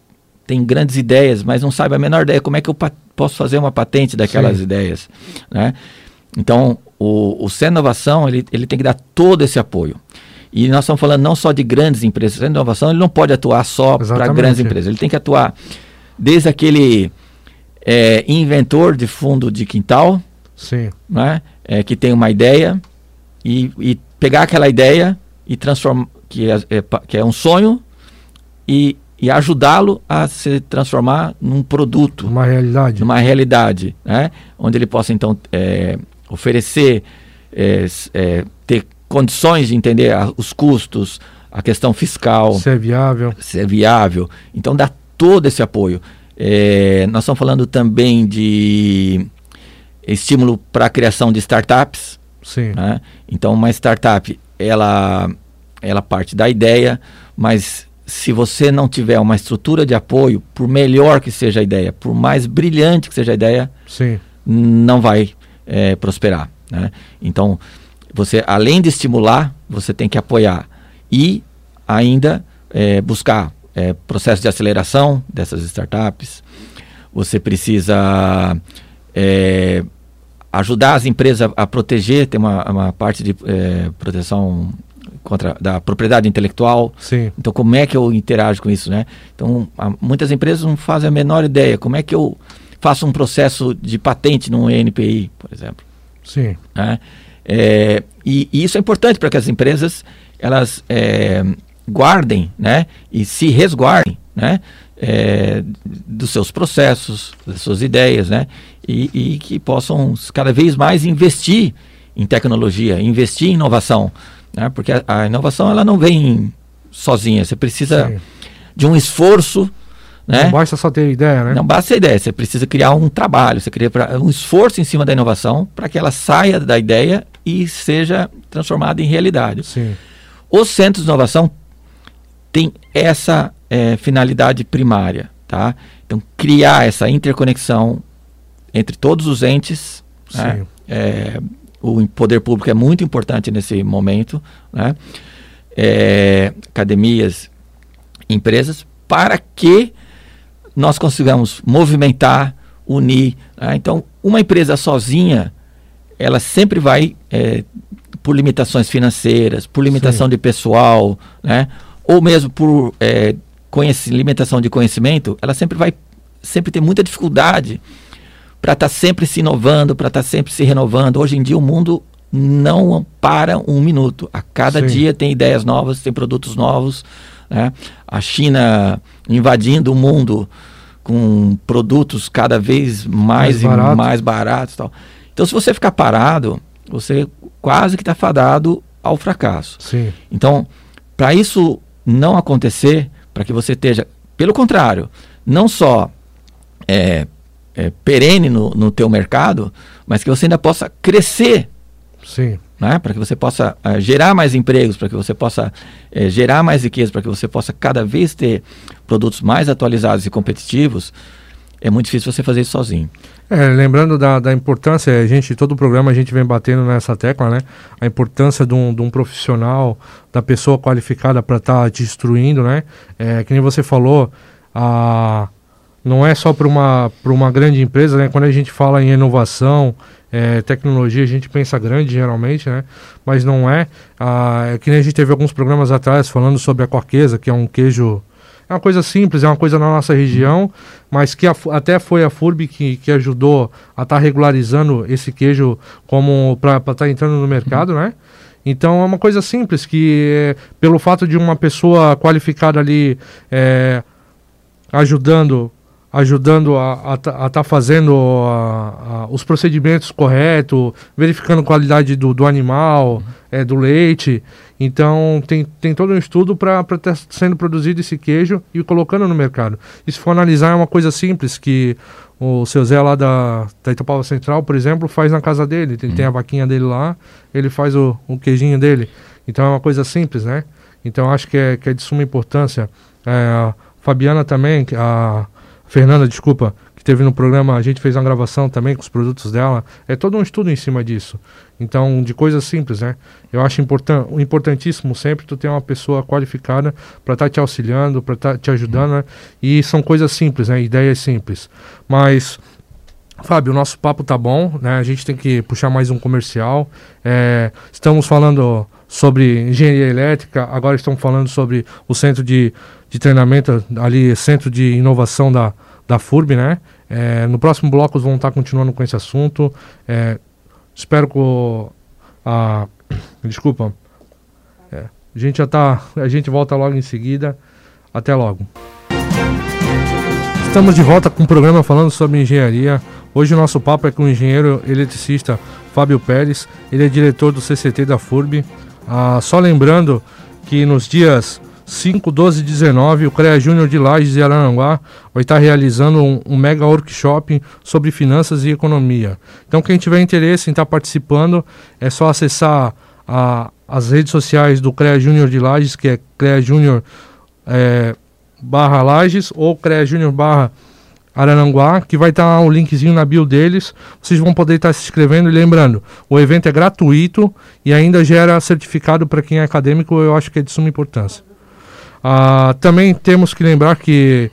têm grandes ideias, mas não sabem a menor ideia como é que eu posso fazer uma patente daquelas Sim. ideias. Né? Então, o, o Inovação ele, ele tem que dar todo esse apoio. E nós estamos falando não só de grandes empresas. A inovação ele não pode atuar só para grandes empresas. Ele tem que atuar desde aquele é, inventor de fundo de quintal, Sim. Né, é, que tem uma ideia e, e pegar aquela ideia e transformar, que é, é, que é um sonho, e, e ajudá-lo a se transformar num produto. Uma realidade. Numa realidade, né? Onde ele possa, então, é, oferecer, é, é, ter condições de entender a, os custos, a questão fiscal. Se é viável. Se é viável. Então, dá todo esse apoio. É, nós estamos falando também de estímulo para a criação de startups. Sim. Né? Então, uma startup, ela, ela parte da ideia, mas se você não tiver uma estrutura de apoio, por melhor que seja a ideia, por mais brilhante que seja a ideia, Sim. não vai é, prosperar. Né? Então, você, além de estimular, você tem que apoiar e ainda é, buscar é, processo de aceleração dessas startups. Você precisa é, ajudar as empresas a, proteger, tem uma, uma parte de é, proteção contra da propriedade intelectual. Sim. Então, como é que eu interajo com isso, né? Então, muitas empresas não fazem a menor ideia. Como é que eu faço um processo de patente num ENPI, por exemplo? Sim. Né? É, e, e, isso é importante para que as empresas elas é, guardem, né, e se resguardem, né, é, dos seus processos, das suas ideias, né, e, e, que possam cada vez mais investir em tecnologia, investir em inovação, né, porque a, a inovação ela não vem sozinha, você precisa Sim. de um esforço, né? Não basta só ter ideia, né? Não basta ter ideia, você precisa criar um trabalho, você cria um esforço em cima da inovação para que ela saia da ideia e seja transformada em realidade. Sim. Os centros de inovação tem essa é, finalidade primária, tá? Então, criar essa interconexão entre todos os entes, né? é, o poder público é muito importante nesse momento, né? É, academias, empresas, para que nós consigamos movimentar, unir. Né? Então, uma empresa sozinha, ela sempre vai, é, por limitações financeiras, por limitação Sim. de pessoal, né? Ou mesmo por é, limitação de conhecimento, ela sempre vai sempre ter muita dificuldade para estar tá sempre se inovando, para estar tá sempre se renovando. Hoje em dia o mundo não para um minuto. A cada Sim. dia tem ideias novas, tem produtos novos. Né? A China invadindo o mundo com produtos cada vez mais, mais e barato. mais baratos. Tal. Então, se você ficar parado, você quase que está fadado ao fracasso. Sim. Então, Para isso não acontecer, para que você esteja, pelo contrário, não só é, é, perene no, no teu mercado, mas que você ainda possa crescer. Sim. Né? Para que você possa uh, gerar mais empregos, para que você possa uh, gerar mais riqueza, para que você possa cada vez ter produtos mais atualizados e competitivos, é muito difícil você fazer isso sozinho. É, lembrando da, da importância, a gente, todo o programa a gente vem batendo nessa tecla, né? A importância de um, de um profissional, da pessoa qualificada para estar tá destruindo, né? É, que nem você falou, a, não é só para uma, uma grande empresa, né? Quando a gente fala em inovação, é, tecnologia, a gente pensa grande geralmente, né? Mas não é. Ah, é que nem a gente teve alguns programas atrás falando sobre a corqueza, que é um queijo é uma coisa simples, é uma coisa na nossa região, mas que a, até foi a FURB que, que ajudou a estar tá regularizando esse queijo como para estar tá entrando no mercado, né? Então é uma coisa simples que, pelo fato de uma pessoa qualificada ali é, ajudando ajudando a estar tá fazendo a, a, os procedimentos corretos, verificando a qualidade do, do animal, uhum. é, do leite. Então tem, tem todo um estudo para estar tá sendo produzido esse queijo e colocando no mercado. E se for analisar, é uma coisa simples que o seu Zé lá da, da Itapava Central, por exemplo, faz na casa dele. Ele uhum. tem a vaquinha dele lá, ele faz o, o queijinho dele. Então é uma coisa simples, né? Então acho que é, que é de suma importância. É, a Fabiana também, a Fernanda, desculpa, que teve no programa, a gente fez uma gravação também com os produtos dela. É todo um estudo em cima disso. Então, de coisas simples, né? Eu acho important, importantíssimo sempre tu ter uma pessoa qualificada para estar tá te auxiliando, para estar tá te ajudando, né? E são coisas simples, né? Ideias simples. Mas, Fábio, o nosso papo tá bom, né? A gente tem que puxar mais um comercial. É, estamos falando sobre engenharia elétrica, agora estamos falando sobre o centro de, de treinamento, ali, centro de inovação da, da FURB, né? É, no próximo bloco vamos estar continuando com esse assunto. É, espero que a desculpa, é, a gente já tá, a gente volta logo em seguida. Até logo. Estamos de volta com o programa falando sobre engenharia. Hoje o nosso papo é com o engenheiro eletricista Fábio Pérez. Ele é diretor do CCT da FURB. Ah, só lembrando que nos dias 5, 12 e 19, o CREA Júnior de Lages e Araranguá vai estar realizando um, um, mega workshop sobre finanças e economia. Então, quem tiver interesse em estar participando, é só acessar a, as redes sociais do CREA Júnior de Lages, que é CREA Júnior é, barra Lages ou CREA Júnior barra Arananguá, que vai estar o linkzinho na bio deles. Vocês vão poder estar se inscrevendo. E lembrando, o evento é gratuito e ainda gera certificado para quem é acadêmico. Eu acho que é de suma importância. Ah, também temos que lembrar que,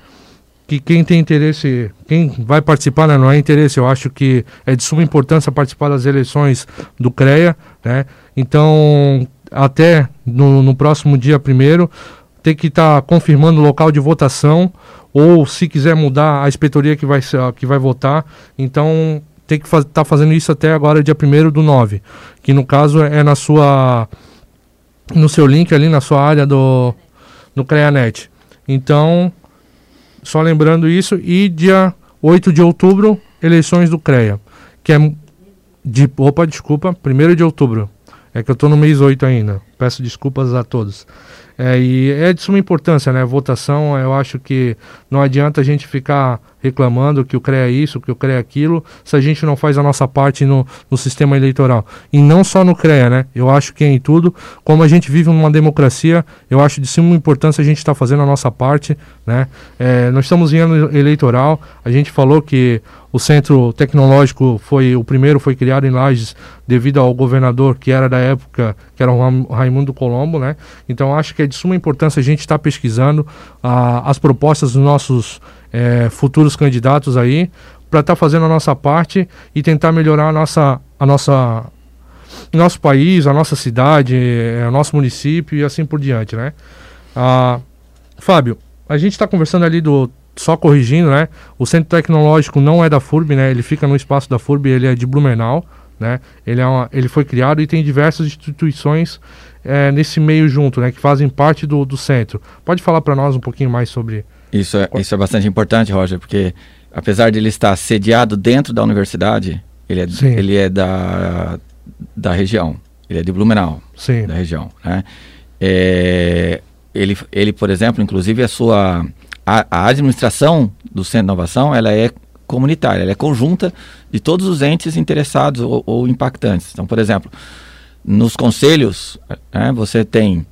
que quem tem interesse, quem vai participar, né, não é interesse, eu acho que é de suma importância participar das eleições do CREA, né? Então, até no, no próximo dia primeiro, tem que estar confirmando o local de votação, ou se quiser mudar a inspetoria que vai, que vai votar, então tem que estar tá fazendo isso até agora, dia 1 do 9, que no caso é na sua no seu link ali na sua área do no CREANET. Então, só lembrando isso, e dia 8 de outubro, eleições do CREA, que é de, opa, desculpa, 1 de outubro. É que eu estou no mês 8 ainda. Peço desculpas a todos. É, e é de suma importância, né? Votação, eu acho que não adianta a gente ficar reclamando que o CREA é isso, que o CREA é aquilo, se a gente não faz a nossa parte no, no sistema eleitoral. E não só no CREA, né? Eu acho que é em tudo, como a gente vive numa democracia, eu acho de suma importância a gente estar tá fazendo a nossa parte, né? É, nós estamos em ano eleitoral, a gente falou que o centro tecnológico foi o primeiro foi criado em Lages devido ao governador que era da época, que era o Raimundo Colombo, né? Então acho que é de suma importância a gente estar tá pesquisando ah, as propostas dos nossos é, futuros candidatos aí para estar tá fazendo a nossa parte e tentar melhorar a nossa, a nossa nosso país, a nossa cidade, é, o nosso município e assim por diante, né? Ah, Fábio, a gente está conversando ali do só corrigindo, né? O centro tecnológico não é da FURB, né? Ele fica no espaço da FURB, ele é de Blumenau, né? Ele, é uma, ele foi criado e tem diversas instituições é, nesse meio junto, né? Que fazem parte do, do centro. Pode falar para nós um pouquinho mais sobre isso é, isso é bastante importante, Roger, porque apesar de ele estar sediado dentro da universidade, ele é, ele é da, da região. Ele é de Blumenau, Sim. da região, né? é, ele, ele, por exemplo, inclusive a sua a, a, administração do Centro de Inovação, ela é comunitária, ela é conjunta de todos os entes interessados ou, ou impactantes. Então, por exemplo, nos conselhos, né, você tem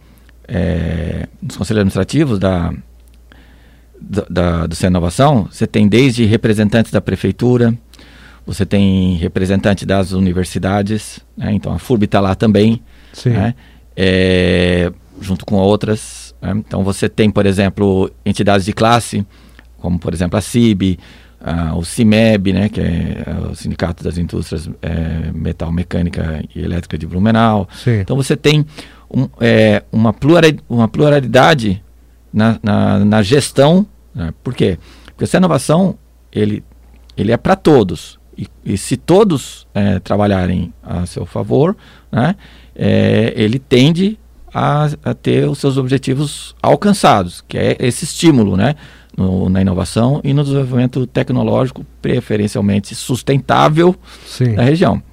é, nos conselhos administrativos da, da, do Centro de Inovação, você tem desde representantes da prefeitura, você tem representante das universidades, né, então a FURB está lá também, né, é, junto com outras. Né, então você tem, por exemplo, entidades de classe, como por exemplo a CIB, ah, o CIMEB, né, que é, é o Sindicato das Indústrias é, Metal Mecânica e Elétrica de Blumenau. Sim. Então você tem um, é, uma, pluralidade, uma pluralidade na, na, na gestão. Né? Por quê? Porque essa inovação ele, ele é para todos. E, e, se todos é, trabalharem a seu favor, né, é, ele tende a, a, ter os seus objetivos alcançados, que é esse estímulo, né? no, na inovação e no desenvolvimento tecnológico, preferencialmente sustentável Sim. da região.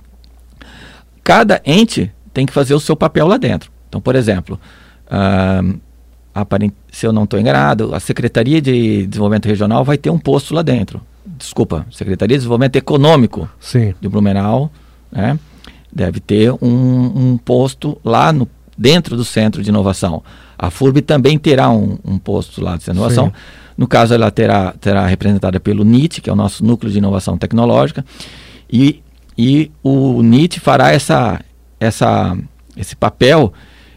Cada ente tem que fazer o seu papel lá dentro. Então, por exemplo, uh, se eu não estou enganado, a Secretaria de Desenvolvimento Regional vai ter um posto lá dentro. Desculpa, Secretaria de Desenvolvimento Econômico Sim. de Blumenau né, deve ter um, um, posto lá no, dentro do Centro de Inovação. A FURB também terá um, um posto lá de inovação. Sim no caso, ela terá, terá representada pelo NIT, que é o nosso Núcleo de Inovação Tecnológica, e, e o NIT fará essa, essa, esse papel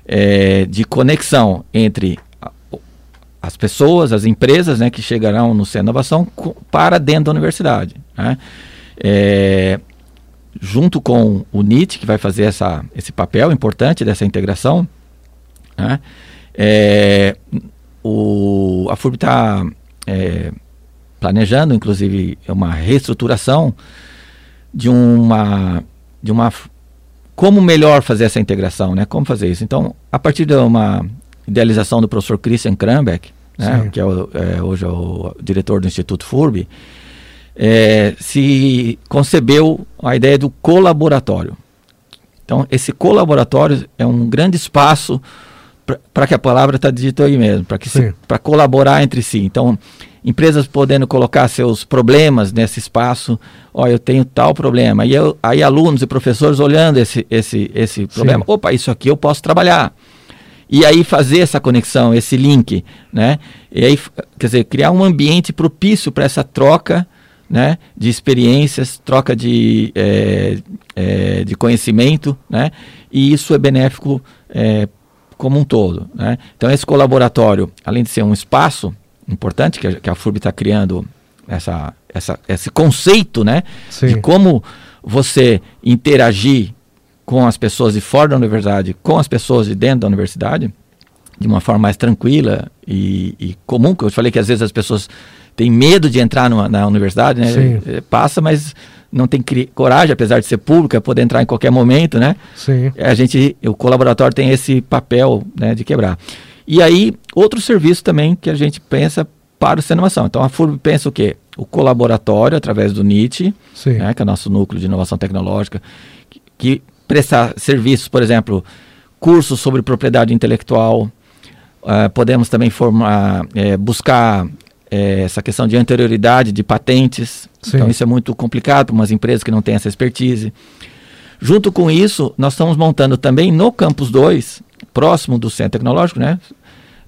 é, de conexão entre as pessoas, as empresas né, que chegarão no Centro de Inovação para dentro da universidade. Né? É, junto com o NIT, que vai fazer essa, esse papel importante dessa integração, né? é, o, a FURB está é, planejando, inclusive, uma reestruturação de uma, de uma como melhor fazer essa integração, né? Como fazer isso? Então, a partir de uma idealização do professor Christian Krambeck, né? que é, o, é, hoje é o diretor do Instituto FURB, é, se concebeu a ideia do colaboratório. Então, esse colaboratório é um grande espaço para que a palavra está dita aí mesmo, para colaborar entre si. Então, empresas podendo colocar seus problemas nesse espaço, ó, eu tenho tal problema. E eu, aí alunos e professores olhando esse, esse, esse problema, Sim. opa, isso aqui eu posso trabalhar. E aí fazer essa conexão, esse link, né? E aí, quer dizer, criar um ambiente propício para essa troca, né? De experiências, troca de, é, é, de conhecimento, né? E isso é benéfico é, como um todo. Né? Então, esse colaboratório, além de ser um espaço importante que a, que a FURB está criando, essa, essa, esse conceito né, de como você interagir com as pessoas de fora da universidade, com as pessoas de dentro da universidade, de uma forma mais tranquila e, e comum, que eu falei que às vezes as pessoas têm medo de entrar numa, na universidade, né? É, passa, mas não tem coragem, apesar de ser pública, poder entrar em qualquer momento, né? Sim. A gente, o colaboratório tem esse papel, né, de quebrar. E aí, outro serviço também que a gente pensa para o inovação. Então, a FURB pensa o quê? O colaboratório, através do NIT, né, que é o nosso núcleo de inovação tecnológica, que prestar serviços, por exemplo, cursos sobre propriedade intelectual, uh, podemos também formar, é, buscar é, essa questão de anterioridade de patentes. Sim. Então, isso é muito complicado para umas empresas que não têm essa expertise. Junto com isso, nós estamos montando também no Campus 2, próximo do Centro Tecnológico, né?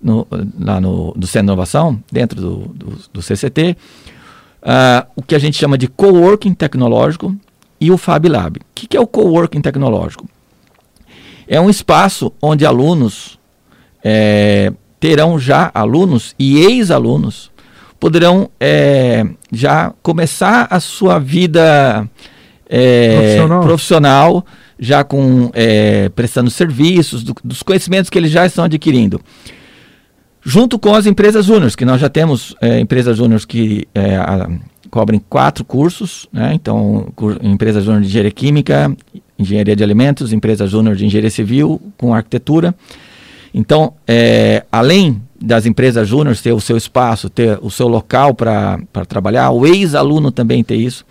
No, lá no do Centro de Inovação, dentro do, do, do CCT, uh, ah, o que a gente chama de coworking tecnológico e o Fab Lab. O que, que é o coworking tecnológico? É um espaço onde alunos é, terão já alunos e ex-alunos poderão é, já começar a sua vida é, profissional. profissional. já com é, prestando serviços, do, dos conhecimentos que eles já estão adquirindo. Junto com as empresas júniores, que nós já temos é, empresas júniores que é, a, cobrem quatro cursos, né? então, empresa júnior de engenharia química, engenharia de alimentos, empresa júnior de engenharia civil com arquitetura. Então, é, além das empresas júnior ter o seu espaço, ter o seu local para trabalhar, o ex-aluno também ter isso.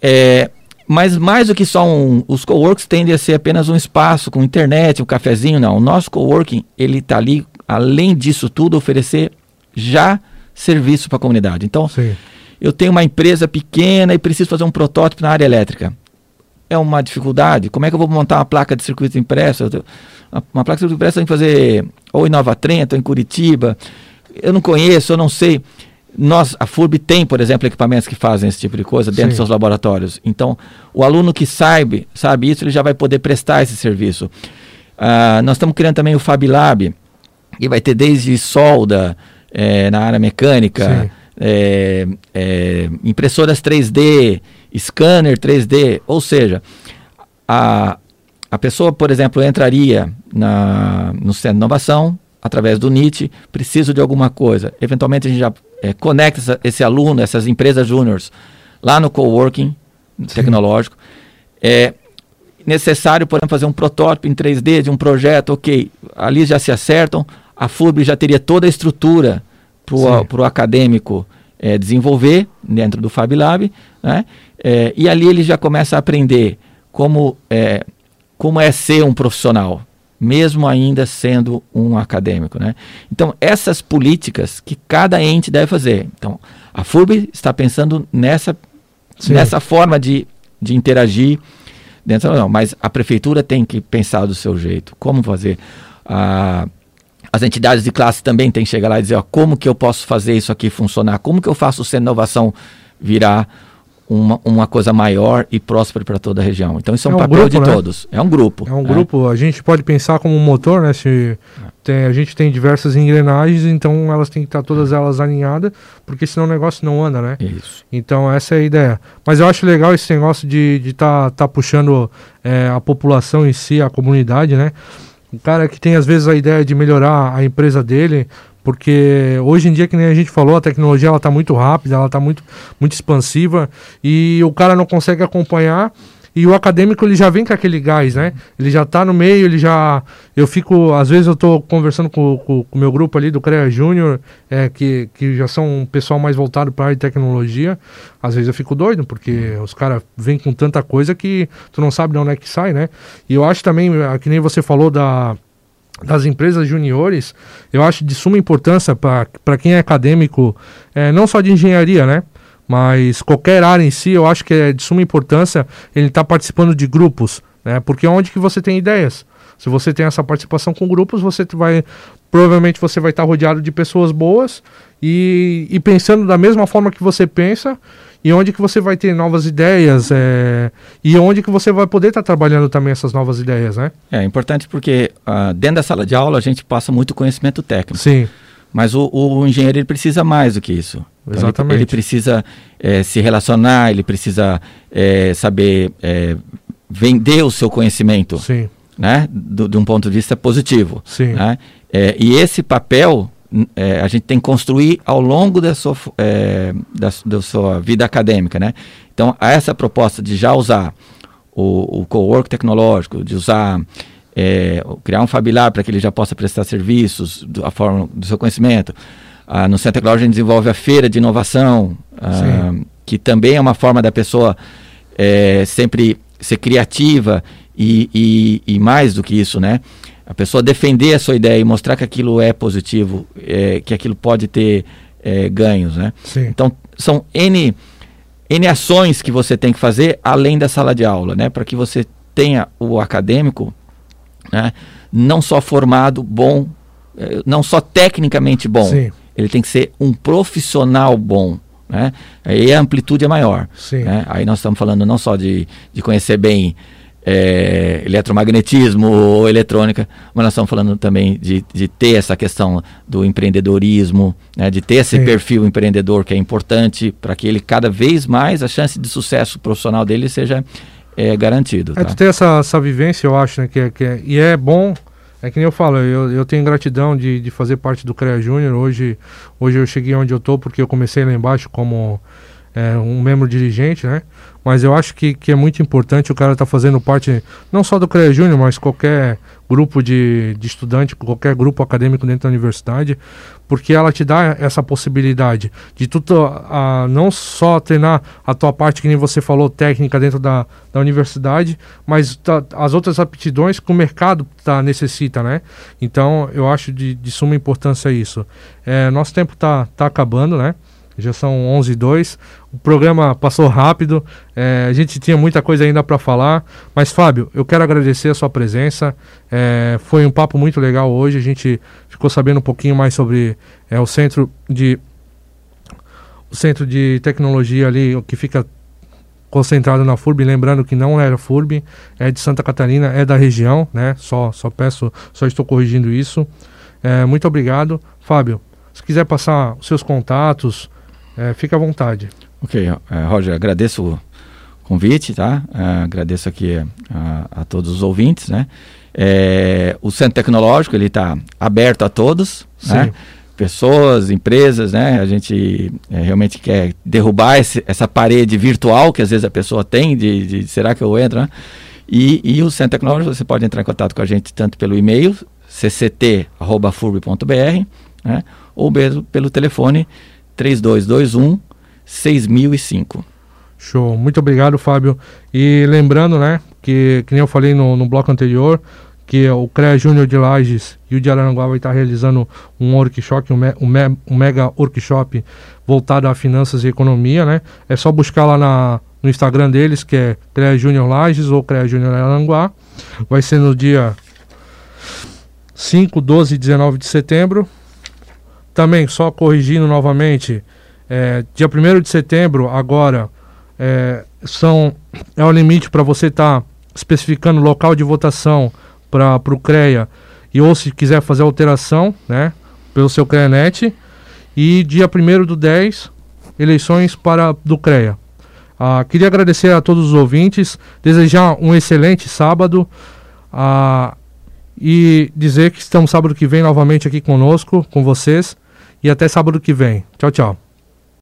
É, mas mais do que só um, os coworks tendem a ser apenas um espaço com internet, um cafezinho, não. O nosso coworking, ele está ali, além disso tudo, oferecer já serviço para a comunidade. Então, Sim. Eu tenho uma empresa pequena e preciso fazer um protótipo na área elétrica. É uma dificuldade. Como é que eu vou montar uma placa de circuito impresso? Uma placa de circuito impresso tem que fazer ou em Nova Trento, ou em Curitiba. Eu não conheço, eu não sei. Nós, a FURB tem, por exemplo, equipamentos que fazem esse tipo de coisa dentro Sim. dos seus laboratórios. Então, o aluno que sabe, sabe isso, ele já vai poder prestar esse serviço. Uh, nós estamos criando também o Fab Lab, que vai ter desde solda é, na área mecânica, é, é, impressoras 3D, scanner 3D, ou seja, a, a pessoa, por exemplo, entraria na, no centro de inovação, através do NIT, preciso de alguma coisa. Eventualmente a gente já é, conecta essa, esse aluno, essas empresas júniores, lá no coworking Sim. tecnológico. É necessário, por exemplo, fazer um protótipo em 3D de um projeto, ok, ali já se acertam, a FURB já teria toda a estrutura para o acadêmico é, desenvolver dentro do Fab Lab, né? É, e ali ele já começa a aprender como é, como é ser um profissional, mesmo ainda sendo um acadêmico. Né? Então, essas políticas que cada ente deve fazer. Então, a FURB está pensando nessa, nessa forma de, de interagir dentro não, mas a prefeitura tem que pensar do seu jeito, como fazer. Ah, as entidades de classe também têm que chegar lá e dizer ó, como que eu posso fazer isso aqui funcionar, como que eu faço o Centro de Inovação virar uma, uma coisa maior e próspera para toda a região. Então isso é um, é um papel grupo, de né? todos. É um grupo. É um grupo. A gente pode pensar como um motor, né? Se tem, a gente tem diversas engrenagens, então elas têm que estar todas elas alinhadas, porque senão o negócio não anda, né? Isso. Então essa é a ideia. Mas eu acho legal esse negócio de estar de tá, tá puxando é, a população em si, a comunidade, né? O cara que tem às vezes a ideia de melhorar a empresa dele, porque hoje em dia, que nem a gente falou, a tecnologia ela está muito rápida, ela está muito, muito expansiva e o cara não consegue acompanhar. E o acadêmico ele já vem com aquele gás, né? Ele já está no meio, ele já. Eu fico. Às vezes eu estou conversando com o meu grupo ali do CREA Júnior, é, que, que já são um pessoal mais voltado para a tecnologia. Às vezes eu fico doido, porque os caras vêm com tanta coisa que tu não sabe de onde é que sai, né? E eu acho também, que nem você falou da das empresas juniores, eu acho de suma importância para quem é acadêmico, é, não só de engenharia, né? Mas qualquer área em si, eu acho que é de suma importância ele estar tá participando de grupos, né? Porque é onde que você tem ideias. Se você tem essa participação com grupos, você vai provavelmente você vai estar tá rodeado de pessoas boas e, e pensando da mesma forma que você pensa e onde que você vai ter novas ideias é, e onde que você vai poder estar tá trabalhando também essas novas ideias, né? É importante porque uh, dentro da sala de aula a gente passa muito conhecimento técnico. Sim. Mas o, o engenheiro ele precisa mais do que isso. Então, Exatamente. Ele, ele precisa é, se relacionar, ele precisa é, saber é, vender o seu conhecimento. Sim. Né? Do, de um ponto de vista positivo. Sim. Né? É, e esse papel é, a gente tem que construir ao longo da sua, é, da, da, sua vida acadêmica, né? Então, essa proposta de já usar o, o co-work tecnológico, de usar, criar um Fab Lab para que ele já possa prestar serviços da forma do seu conhecimento. Ah, no Centro Tecnológico a gente desenvolve a feira de inovação, ah, que também é uma forma da pessoa é, sempre ser criativa e, e, e mais do que isso, né? a pessoa defender a sua ideia e mostrar que aquilo é positivo, é, que aquilo pode ter é, ganhos, né? Sim. Então, são N, N ações que você tem que fazer além da sala de aula, né? Para que você tenha o acadêmico, né? Não só formado, bom, é, não só tecnicamente bom, Sim. Ele tem que ser um profissional bom, né? Aí a amplitude é maior. Né? Aí nós estamos falando não só de, de conhecer bem é, eletromagnetismo ou eletrônica, mas nós estamos falando também de, de ter essa questão do empreendedorismo, né, de ter esse Sim. perfil empreendedor que é importante para que ele cada vez mais a chance de sucesso profissional dele seja é, garantido. É, tá? É ter essa, essa vivência, eu acho, né, que, é, que é, e é bom é que nem eu falo, eu, eu tenho gratidão de, de fazer parte do CREA Júnior. Hoje, hoje eu cheguei onde eu estou porque eu comecei lá embaixo como é, um membro dirigente, né? Mas eu acho que, que é muito importante o cara estar tá fazendo parte, não só do CREA Júnior, mas qualquer grupo de, de estudante, qualquer grupo acadêmico dentro da universidade, porque ela te dá essa possibilidade de tu a, não só treinar a tua parte, que nem você falou, técnica dentro da, da universidade, mas tá, as outras aptidões que o mercado tá, necessita, né? Então, eu acho de, de suma importância isso. É, nosso tempo está tá acabando, né? Já são 11 e 2. O programa passou rápido. É, a gente tinha muita coisa ainda para falar. Mas, Fábio, eu quero agradecer a sua presença. É, foi um papo muito legal hoje. A gente ficou sabendo um pouquinho mais sobre é, o centro de o centro de tecnologia ali, que fica concentrado na FURB, lembrando que não era FURB, é de Santa Catarina, é da região, né? Só, só peço, só estou corrigindo isso. É, muito obrigado. Fábio, se quiser passar os seus contatos, é, fica à vontade. Ok, uh, Roger, agradeço o convite, tá? Uh, agradeço aqui a, a, todos os ouvintes, né? É, o Centro Tecnológico, ele está aberto a todos, Sim. né? Pessoas, empresas, né? A gente é, realmente quer derrubar esse, essa parede virtual que às vezes a pessoa tem de, de será que eu entro, né? E, e, o Centro Tecnológico, você pode entrar em contato com a gente tanto pelo e-mail, cct.furb.br, né? ou mesmo pelo telefone 3221 6005. Show. Muito obrigado, Fábio. E lembrando, né, que, que nem eu falei no, no bloco anterior, que o CREA Júnior de Lages e o de Araranguá vai estar realizando um workshop, um, um, um, mega workshop voltado a finanças e economia, né? É só buscar lá na, no Instagram deles, que é CREA Júnior Lages ou CREA Júnior Araranguá. Vai ser no dia 5, 12 e 19 de setembro. Também, só corrigindo novamente, é, dia 1 de setembro, agora, é, são, é o limite para você estar tá especificando local de votação para o CREA e ou se quiser fazer alteração, né, pelo seu CREANET. E dia 1 do 10, eleições para do CREA. Ah, queria agradecer a todos os ouvintes, desejar um excelente sábado ah, e dizer que estamos sábado que vem novamente aqui conosco, com vocês. E até sábado que vem. Tchau, tchau.